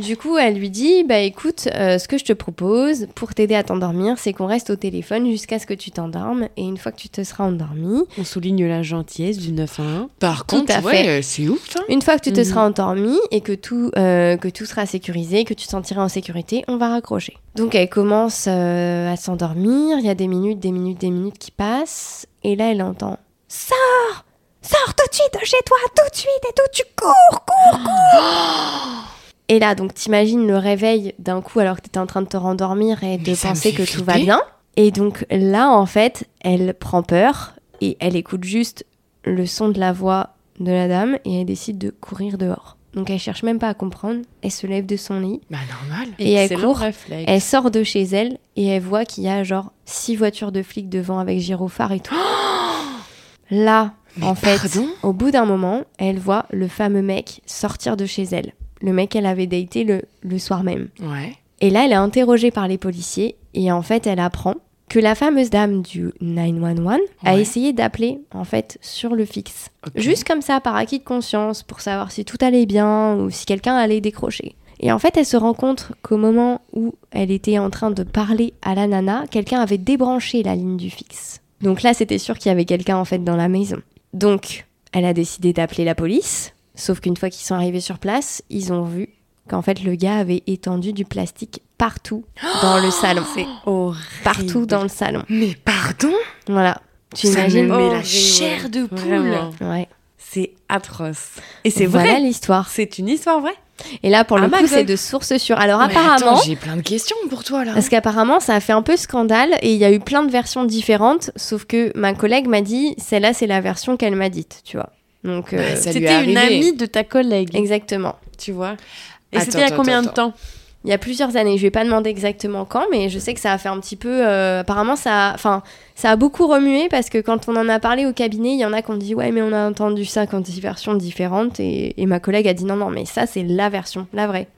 Du coup, elle lui dit Bah écoute, euh, ce que je te propose pour t'aider à t'endormir, c'est qu'on reste au téléphone jusqu'à ce que tu t'endormes. Et une fois que tu te seras endormi, On souligne la gentillesse du 9 à 1. Par Tout contre, ouais, c'est ouf. hein. une fois que tu te Mhm. seras endormi et que tout, euh, que tout sera sécurisé, que tu te sentiras en sécurité, on va raccrocher. Donc elle commence euh, à s'endormir. Il y a des minutes, des minutes, des minutes qui passent. Et là, elle entend Sors Sors tout de suite de chez toi, tout de suite et tout, tu cours, cours, cours Et là, donc, t'imagines le réveil d'un coup alors que t'étais en train de te rendormir et de Mais penser que tout va bien. Et donc là, en fait, elle prend peur et elle écoute juste le son de la voix de la dame et elle décide de courir dehors. Donc elle cherche même pas à comprendre, elle se lève de son lit, Bah normal. Et elle court. réflexe. elle sort de chez elle et elle voit qu'il y a genre six voitures de flics devant avec gyrophare et tout. Là, Mais en fait, pardon? au bout d'un moment, elle voit le fameux mec sortir de chez elle. Le mec qu'elle avait daté le, le soir même. Ouais. Et là, elle est interrogée par les policiers et en fait, elle apprend que la fameuse dame du 911 a Ouais. essayé d'appeler en fait sur le fixe. Juste comme ça, par acquis de conscience, pour savoir si tout allait bien ou si quelqu'un allait décrocher. Et en fait, elle se rend compte qu'au moment où elle était en train de parler à la nana, quelqu'un avait débranché la ligne du fixe. Donc là, c'était sûr qu'il y avait quelqu'un en fait dans la maison. Donc, elle a décidé d'appeler la police. Sauf qu'une fois qu'ils sont arrivés sur place, ils ont vu qu'en fait le gars avait étendu du plastique partout dans le salon. C'est horrible. Partout dans le salon. Mais pardon? Voilà. Tu Ça me imagines met la Horrible. chair de poule. Ouais. C'est atroce. Et c'est voilà vrai? l'histoire. C'est une histoire vraie? Et là, pour le Ah, coup, c'est de sources sûres. Alors, Mais apparemment, j'ai plein de questions pour toi là. parce qu'apparemment, ça a fait un peu scandale et il y a eu plein de versions différentes. Sauf que ma collègue m'a dit, celle-là, c'est la version qu'elle m'a dite, tu vois. Donc, euh, Bah, est C'était une arrivé. amie de ta collègue, exactement. tu vois. Et c'était il y a attends, combien de temps? Il y a plusieurs années. Je vais pas demander exactement quand, mais je sais que ça a fait un petit peu. euh, apparemment, ça, a- enfin, ça a beaucoup remué parce que quand on en a parlé au cabinet, il y en a qui ont dit ouais, mais on a entendu ça quand des versions différentes. Et, et ma collègue a dit non, non, mais ça c'est la version, la vraie.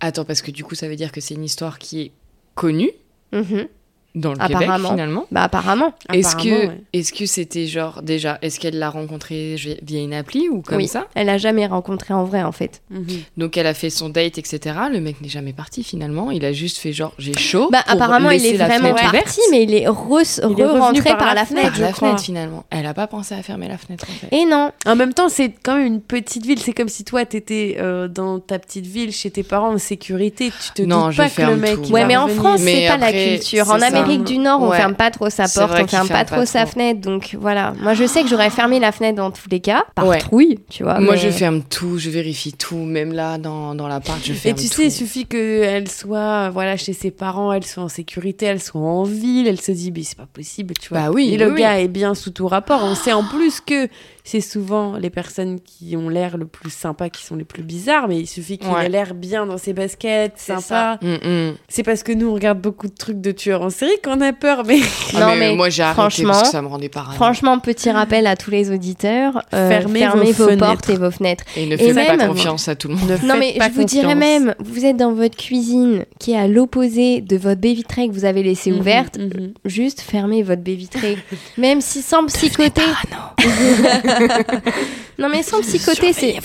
Attends, parce que du coup, ça veut dire que c'est une histoire qui est connue? Mhm. Dans le Québec Apparemment. finalement. Bah apparemment. Est-ce que ouais. est-ce que c'était genre déjà est-ce qu'elle l'a rencontré via une appli ou comme Oui. ça? Elle a jamais rencontré en vrai en fait. Mhm. Donc elle a fait son date etc. Le mec n'est jamais parti finalement. Il a juste fait genre j'ai chaud. Bah pour apparemment il est la vraiment parti, mais il est, re- Il est revenu re-rentré par par, la la fenêtre. Par la je crois. fenêtre finalement. Elle a pas pensé à fermer la fenêtre en fait. Et non. En même temps, c'est quand même une petite ville. C'est comme si toi, t'étais euh, dans ta petite ville chez tes parents en sécurité. Tu te Non, doutes je pas que le mec. Ouais, mais en. France, c'est pas la culture. En ça. Amérique du Nord, on Ouais. ferme pas trop sa porte, on ferme pas trop sa fenêtre. Donc voilà. Moi, je sais que j'aurais fermé la fenêtre dans tous les cas, par Ouais. trouille, tu vois. Moi mais- je ferme tout, je vérifie tout, même là dans, dans l'appart je Et ferme tu tout. sais, il suffit qu'elle soit voilà, chez ses parents, elle soit en sécurité, elle soit en ville, elle se dit, mais c'est pas possible, tu vois. Bah oui, Et le oui, gars est bien sous tout rapport. On sait en plus que c'est souvent les personnes qui ont l'air le plus sympa qui sont les plus bizarres, mais il suffit qu'il Ouais. ait l'air bien dans ses baskets, sympa. Mm, mm. C'est parce que nous, on regarde beaucoup de trucs de tueurs en série qu'on a peur, mais Ah, Non, mais, mais moi j'ai arrêté franchement- parce que ça me rendait parano. Franchement, petit rappel à tous les auditeurs euh, Fermez fermez, vos portes et vos fenêtres. Et ne Et faites pas même- confiance à tout le monde. ne Non, mais pas je vous dirais même, vous êtes dans votre cuisine qui est à l'opposé de votre baie vitrée que vous avez laissée Mhm, ouverte. mhm. Juste fermez votre baie vitrée. même si sans psychoter. non, mais sans psychoter, c'est.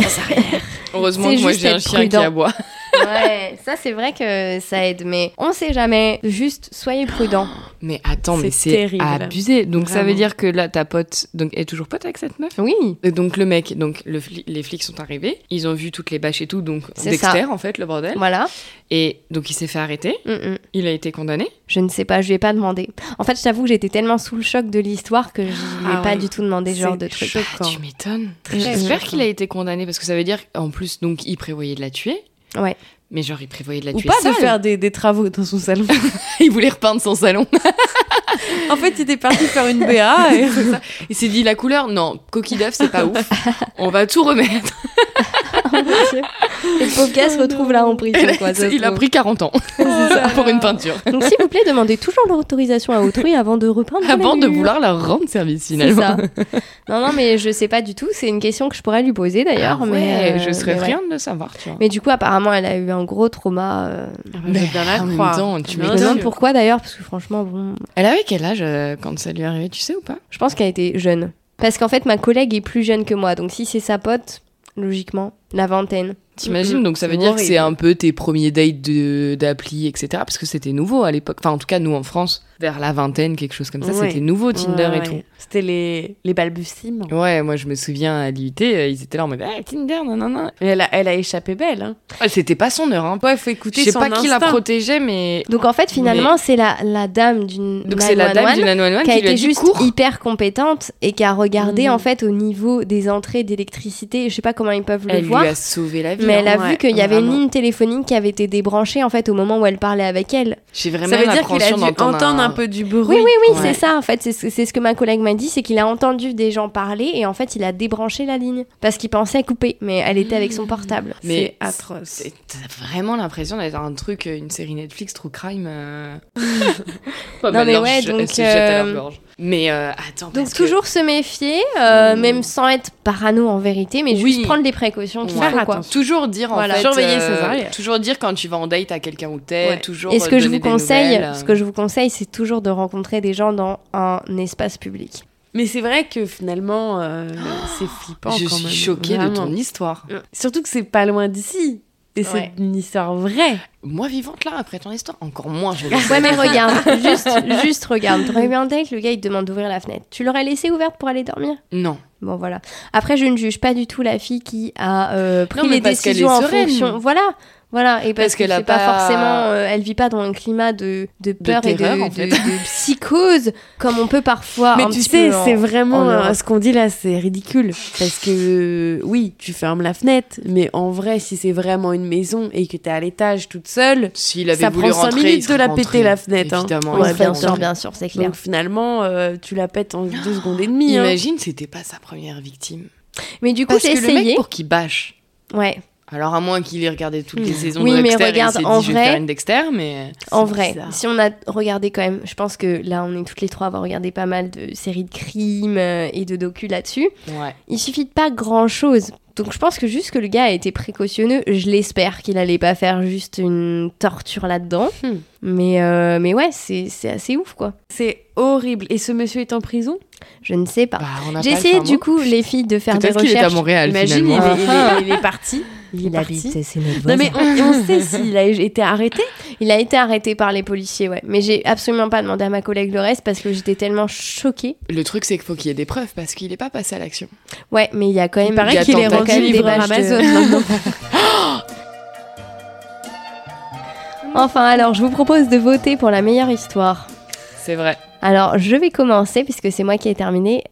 Heureusement que moi j'ai un chien qui prudent. aboie. Ouais, ça c'est vrai que ça aide, mais on sait jamais. Juste soyez prudents. Mais attends, mais C'est abusé. Donc ça veut dire que là, ta pote donc, est toujours pote avec cette meuf? Oui, Et donc le mec, donc le fli- les flics sont arrivés, ils ont vu toutes les bâches et tout, donc C'est Dexter ça. en fait, le bordel. voilà. Et donc il s'est fait arrêter, Mm, mm. il a été condamné. Je ne sais pas, je lui ai pas demandé. En fait, je t'avoue que j'étais tellement sous le choc de l'histoire que je lui ai Ah pas ouais. du tout demandé ce genre de truc. choquant. Ah, tu m'étonnes. Très J'espère qu'il a été condamné parce que ça veut dire en plus donc il prévoyait de la tuer. Ouais. Mais genre il prévoyait de la Ou tuer pas de sale. faire des, des travaux dans son salon. il voulait repeindre son salon. en fait, il était parti faire une BA. Et... Il s'est dit la couleur non, coquille d'œuf c'est pas ouf. On va tout remettre. Et le pauvre gars se retrouve là en prison, quoi. il a pris 40 ans pour une peinture. Donc, s'il vous plaît, demandez toujours l'autorisation à autrui avant de repeindre. Avant de vouloir leur rendre service C'est finalement. ça. Non, non, mais je sais pas du tout. C'est une question que je pourrais lui poser d'ailleurs. Ah mais ouais, euh, je serais mais ouais. friande de savoir, tu vois. Mais du coup, apparemment, elle a eu un gros trauma. euh, je veux bien la en même temps, tu me sûr. demande pourquoi d'ailleurs, parce que franchement, bon, Elle avait quel âge euh, quand ça lui est arrivé, tu sais ou pas? Je pense qu'elle était jeune. Parce qu'en fait, ma collègue est plus jeune que moi. Donc, si c'est sa pote, logiquement, la vingtaine. T'imagines Mm, Donc ça veut dire que c'est un peu tes premiers dates d'appli, etc. Parce que c'était nouveau à l'époque. Enfin, en tout cas, nous en France, vers la vingtaine, quelque chose comme ça, Ouais. c'était nouveau Tinder Ouais, et ouais. tout. C'était les, les balbutiements. Ouais, moi je me souviens à l'IUT, euh, ils étaient là en mode ah, Tinder, non, non, non. Elle a, elle a échappé belle. Hein. C'était pas son heure. Hein. Faut écouter Je sais pas qui la protégeait, mais. Donc en fait, finalement, c'est la, la dame d'une Donc c'est la dame 911 du 911 qui a été juste cours. hyper compétente et qui a regardé Mhm. en fait au niveau des entrées d'électricité. Je sais pas comment ils peuvent le Elle voir. Lui a sauvé la vie. Mais hein. elle a Ouais, vu qu'il y avait une ligne téléphonique qui avait été débranchée en fait au moment où elle parlait avec elle. J'ai vraiment Ça veut dire qu'il a dû entendre un... peu du bruit. Oui, oui, oui, Ouais. c'est ça en fait. C'est ce que ma collègue m'a dit, c'est qu'il a entendu des gens parler et en fait il a débranché la ligne parce qu'il pensait couper, mais elle était avec son portable. Mais C'est atroce. T'as vraiment l'impression d'être un truc, euh, une série Netflix True Crime. euh. Non, mais leur- ouais, elle donc, euh, gorge. Mais euh, attends, Donc que- toujours se méfier, euh, Mm. même sans être parano en vérité, mais Oui. juste prendre les précautions faut. Toujours dire en Voilà. fait, Surveiller euh, ses arrières. toujours dire quand tu vas en date à quelqu'un où t'es, Ouais. toujours. Et ce euh, que je vous conseille, nouvelles, euh. ce que je vous conseille, c'est toujours de rencontrer des gens dans un espace public. Mais c'est vrai que finalement, euh, c'est flippant Je quand suis même. choquée de ton histoire. Surtout que c'est pas loin d'ici. Et c'est Ouais. une histoire vraie. Moi vivante là après ton histoire, encore moins. Je vais Ouais, mais regarde, juste, juste regarde. T'aurais eu un date, le gars il te demande d'ouvrir la fenêtre. Tu l'aurais laissée ouverte pour aller dormir? Non. Bon voilà. Après, je ne juge pas du tout la fille qui a euh, pris Non, mais les parce décisions est en sereine. fonction. Voilà. Voilà, et parce, a c'est pas, pas- forcément, euh, elle vit pas dans un climat de, de peur et terreur, de, en fait. de- de psychose comme on peut parfois. Mais un tu petit sais, c'est vraiment en ce qu'on dit là, c'est ridicule. Parce que euh, oui, tu fermes la fenêtre, mais en vrai, si c'est vraiment une maison et que t'es à l'étage toute seule, avait ça voulu prend 5 rentrer, il minutes de la rentré. péter la fenêtre. hein. Évidemment. Ouais, Ouais, bien sûr, bien sûr, c'est clair. Donc finalement, euh, tu la pètes en deux secondes et demie. hein. Imagine, c'était pas sa première victime. Mais du coup, Parce j'ai que le mec, essayé. pour qu'il bâche. Ouais, Alors à moins qu'il ait regardé toutes les saisons Oui, de mais Dexter, regarde, et il s'est en dit, je vais vrai- une Dexter, mais en vrai, bizarre. si on a regardé quand même, je pense que là, on est toutes les trois à avoir regardé pas mal de séries de crimes euh, et de docu là-dessus. ouais. Il suffit de pas grand-chose. Donc je pense que juste que le gars a été précautionneux. Je l'espère qu'il allait pas faire juste une torture là-dedans. Hmm. Mais, euh, mais ouais, c'est c'est assez ouf, quoi. C'est horrible. Et ce monsieur est en prison? Je ne sais pas. Bah, J'ai essayé du mot. coup, les filles, de faire des qu'il est à recherches. Montréal Imagine, il est, il est- il est parti. Il est Il parti. habite, c'est notre Non mais on, on sait s'il a été arrêté. Il a été arrêté par les policiers, ouais. Mais j'ai absolument pas demandé à ma collègue le reste parce que j'étais tellement choquée. Le truc, c'est qu'il faut qu'il y ait des preuves parce qu'il est pas passé à l'action. Ouais, mais il y a quand même. Il paraît il y a qu'il est rendu livreur Amazon. Enfin, alors, je vous propose de voter pour la meilleure histoire. C'est vrai. Alors, je vais commencer puisque c'est moi qui ai terminé.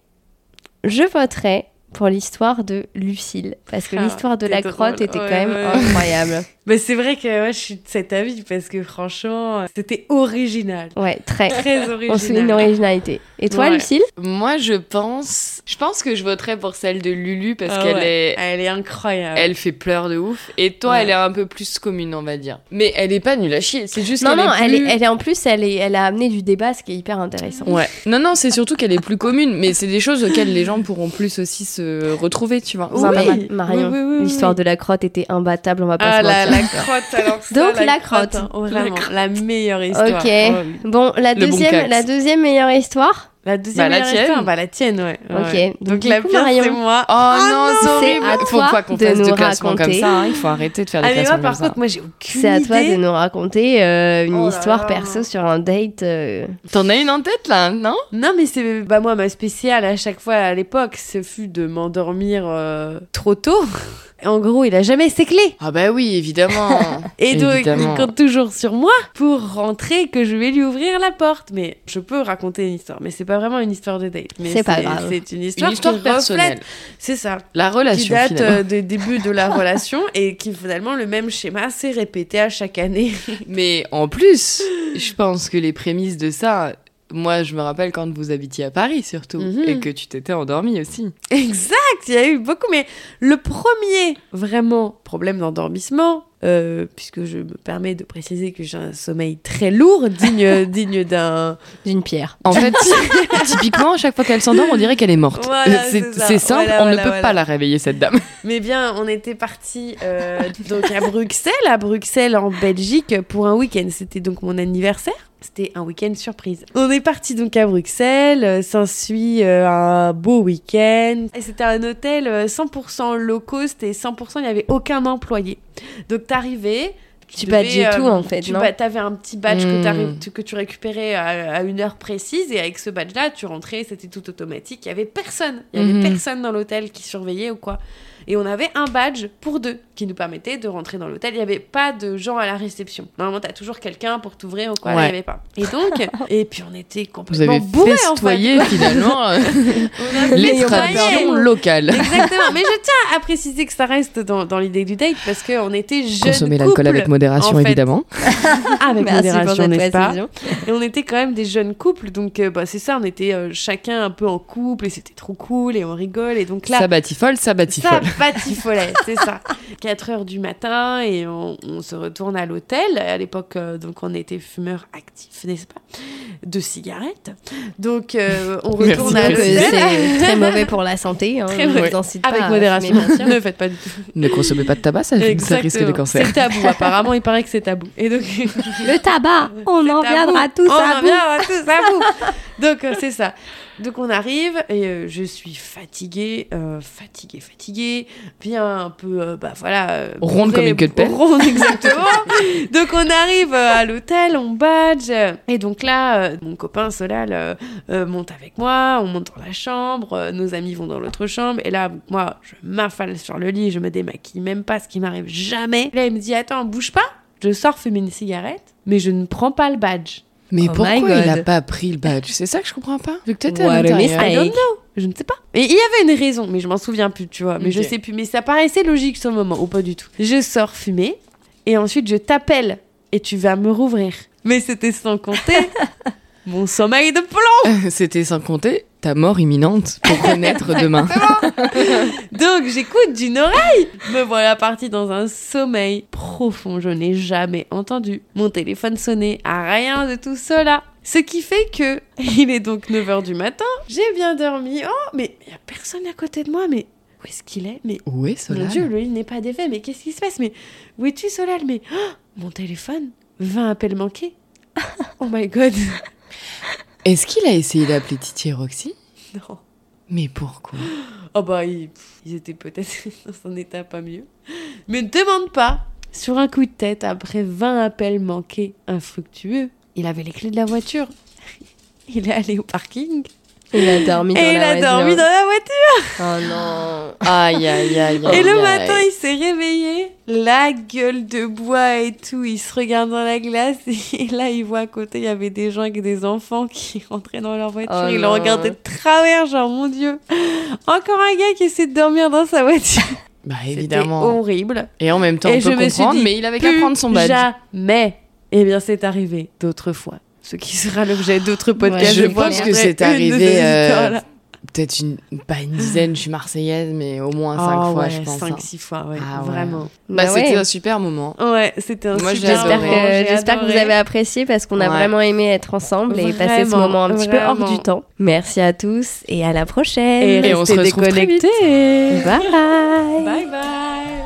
Je voterai pour l'histoire de Lucille parce que Ah, l'histoire de la c'est crotte drôle. était Ouais, quand même ouais. incroyable. Mais c'est vrai que ouais, je suis de cet avis parce que franchement, c'était original. Ouais, très. Très On original. souligne l'originalité. Et toi, Ouais. Lucille Moi, je pense, je pense que je voterais pour celle de Lulu parce Ah qu'elle ouais. est, Elle est incroyable. elle fait pleur de ouf. Et toi, Ouais. elle est un peu plus commune, on va dire. Mais elle est pas nulle à chier. C'est juste Non, non, est elle, plus... est, elle est en plus, elle, est, elle a amené du débat, ce qui est hyper intéressant. Ouais. Non, non, c'est surtout qu'elle est plus commune, mais c'est des choses auxquelles les gens pourront plus aussi se retrouver, tu vois. Oui. Marion. Oui, oui, oui, L'histoire oui. de la crotte était imbattable, on va pas Ah se la, mentir. la crotte alors ça, Donc, la crotte. hein, vraiment la meilleure histoire. Ok. Oh, oui. Bon, la Le bon deuxième, cax. la deuxième meilleure histoire La deuxième Bah, la tienne. histoire, bah la tienne, ouais. Ok, ouais. donc la coup, pire c'est moi. Oh non, c'est c'est horrible. à Faut toi pas qu'on de fasse de nous classement comme raconter. ça. hein. Il faut arrêter de faire des moi classements par comme ça. contre, moi j'ai aucune C'est à toi de nous raconter euh, une Oh histoire là. perso sur un date. euh, T'en as une en tête là, non? Non, mais c'est bah moi ma spéciale à chaque fois à l'époque, ce fut de m'endormir euh, trop tôt. En gros, il a jamais ses clés. Ah bah oui, évidemment. Et donc, Évidemment. il compte toujours sur moi pour rentrer que je vais lui ouvrir la porte. Mais je peux raconter une histoire, mais c'est pas vraiment une histoire de date. Mais C'est pas grave. C'est une histoire, Une histoire qui reflète- personnelle. C'est ça. La Qui relation date finalement. euh, des débuts de la relation et qui finalement le même schéma s'est répété à chaque année. Mais en plus, je pense que les prémices de ça, moi je me rappelle quand vous habitiez à Paris surtout, Mhm. et que tu t'étais endormie aussi. Exact, il y a eu beaucoup, mais le premier vraiment problème d'endormissement, euh, puisque je me permets de préciser que j'ai un sommeil très lourd, digne, digne d'un. D'une pierre. En fait, typiquement, à chaque fois qu'elle s'endort, on dirait qu'elle est morte. Voilà, c'est simple, Voilà, on ne peut pas la réveiller, cette dame. Mais bien, on était parti donc à Bruxelles, à Bruxelles en Belgique pour un week-end. C'était donc mon anniversaire. C'était un week-end surprise. On est parti donc à Bruxelles. euh, S'ensuit euh, un beau week-end. Et c'était un hôtel euh, 100% low cost et 100% il n'y avait aucun employé. Donc t'arrivais. Tu badgeais tout, en fait, tu non T'avais un petit badge que, Hmm. tu- que tu récupérais à, à une heure précise et avec ce badge-là, tu rentrais, c'était tout automatique. Il y avait personne. Il y avait Mhm. personne dans l'hôtel qui surveillait ou quoi. Et on avait un badge pour deux qui nous permettait de rentrer dans l'hôtel. Il n'y avait pas de gens à la réception. Normalement, tu as toujours quelqu'un pour t'ouvrir ou quoi. Il n'y avait pas. Et donc, et puis on était Vous complètement avez bourrés en fait. festoyé finalement euh, On a les festoyé. traditions locales. Exactement. Mais je tiens à préciser que ça reste dans, dans l'idée du date parce qu'on était jeunes Consommer l'alcool avec modération, en fait. évidemment. Avec Merci pour modération, cette n'est-ce pas précision. Et on était quand même des jeunes couples, donc euh, bah, c'est ça, on était euh, chacun un peu en couple et c'était trop cool et on rigole. Et donc là, Ça batifole, ça batifole. Ça batifolait, c'est ça. 4 heures du matin et on, on se retourne à l'hôtel. À l'époque, euh, donc on était fumeurs actifs, n'est-ce pas? De cigarettes. Donc euh, on retourne de à l'hôtel. c'est très mauvais pour la santé. Hein, Très on mauvais. vous pas Avec à modération. ne faites pas du tout. Ne consommez pas de tabac, ça, ça risque le Exactement. cancer. C'est tabou, apparemment, il paraît que c'est tabou. Et donc, Le tabac, on en viendra tous on à en viendra tous à bout. Donc, euh, c'est ça. Donc, on arrive et euh, je suis fatiguée, euh, fatiguée, fatiguée, bien un peu, euh, bah voilà. euh, Ronde comme une queue de pelle. Ronde, exactement. donc, on arrive euh, à l'hôtel, on badge. Et donc là, euh, mon copain Solal monte avec moi, on monte dans la chambre, euh, nos amis vont dans l'autre chambre. Et là, moi, je m'affale sur le lit, je me démaquille même pas, ce qui m'arrive jamais. Là, il me dit Attends, bouge pas. Je sors fumer une cigarette, mais je ne prends pas le badge. Mais Oh pourquoi il a God. pas pris le badge? C'est ça que je comprends pas. Vu que t'étais à l'intérieur. mistake. I don't know. Je ne sais pas. Et il y avait une raison, mais je m'en souviens plus, tu vois. Mais je Ok. sais plus. Mais ça paraissait logique sur le moment, ou pas du tout. Je sors fumer, et ensuite je t'appelle, et tu vas me rouvrir. Mais c'était sans compter mon sommeil de plomb. C'était sans compter ta mort imminente pour connaître demain. Donc j'écoute d'une oreille. Me voilà partie dans un sommeil profond. Je n'ai jamais entendu mon téléphone sonner à rien de tout cela. Ce qui fait que il est donc 9h du matin. J'ai bien dormi. Oh, mais il n'y a personne à côté de moi. Mais où est-ce qu'il est? Mais Où est Solal? mon Dieu, le lit n'est pas défait. Mais qu'est-ce qui se passe? Mais où es-tu, Solal? Mais oh, mon téléphone 20 appels manqués. Oh my god. Est-ce qu'il a essayé d'appeler Titi et Roxy? Non. Mais pourquoi? Oh bah, ils, ils étaient peut-être dans un état pas mieux. Mais ne demande pas. Sur un coup de tête, après 20 appels manqués infructueux, il avait les clés de la voiture. Il est allé au parking Il a dormi dans et il la a voiture. dormi dans la voiture. Oh non. Aïe, aïe, aïe, et aïe, le aïe. matin, il s'est réveillé, la gueule de bois et tout. Il se regarde dans la glace et là, il voit à côté, il y avait des gens avec des enfants qui rentraient dans leur voiture. Oh il le regardait de travers, genre, mon Dieu. Encore un gars qui essaie de dormir dans sa voiture. Bah C'était évidemment. horrible. Et en même temps, Et on je peut me suis comprendre, dit, mais il avait qu'à prendre son badge. Jamais. Eh bien, c'est arrivé d'autres fois. Ce qui sera l'objet d'autres podcasts. je vous pense que c'est arrivé, euh. Peut-être une, pas une dizaine, je suis marseillaise, mais au moins cinq Ah fois, ouais, je pense. cinq, hein. six fois, ouais, Ah ouais. vraiment. Bah, Bah c'était ouais. un super moment. Ouais, c'était un Moi, super moment, j'espère que vous avez apprécié parce qu'on a Ouais. vraiment aimé être ensemble et passer ce moment un petit peu hors du temps. Merci à tous et à la prochaine. Et, Et on se retrouve très vite. bye. Bye bye.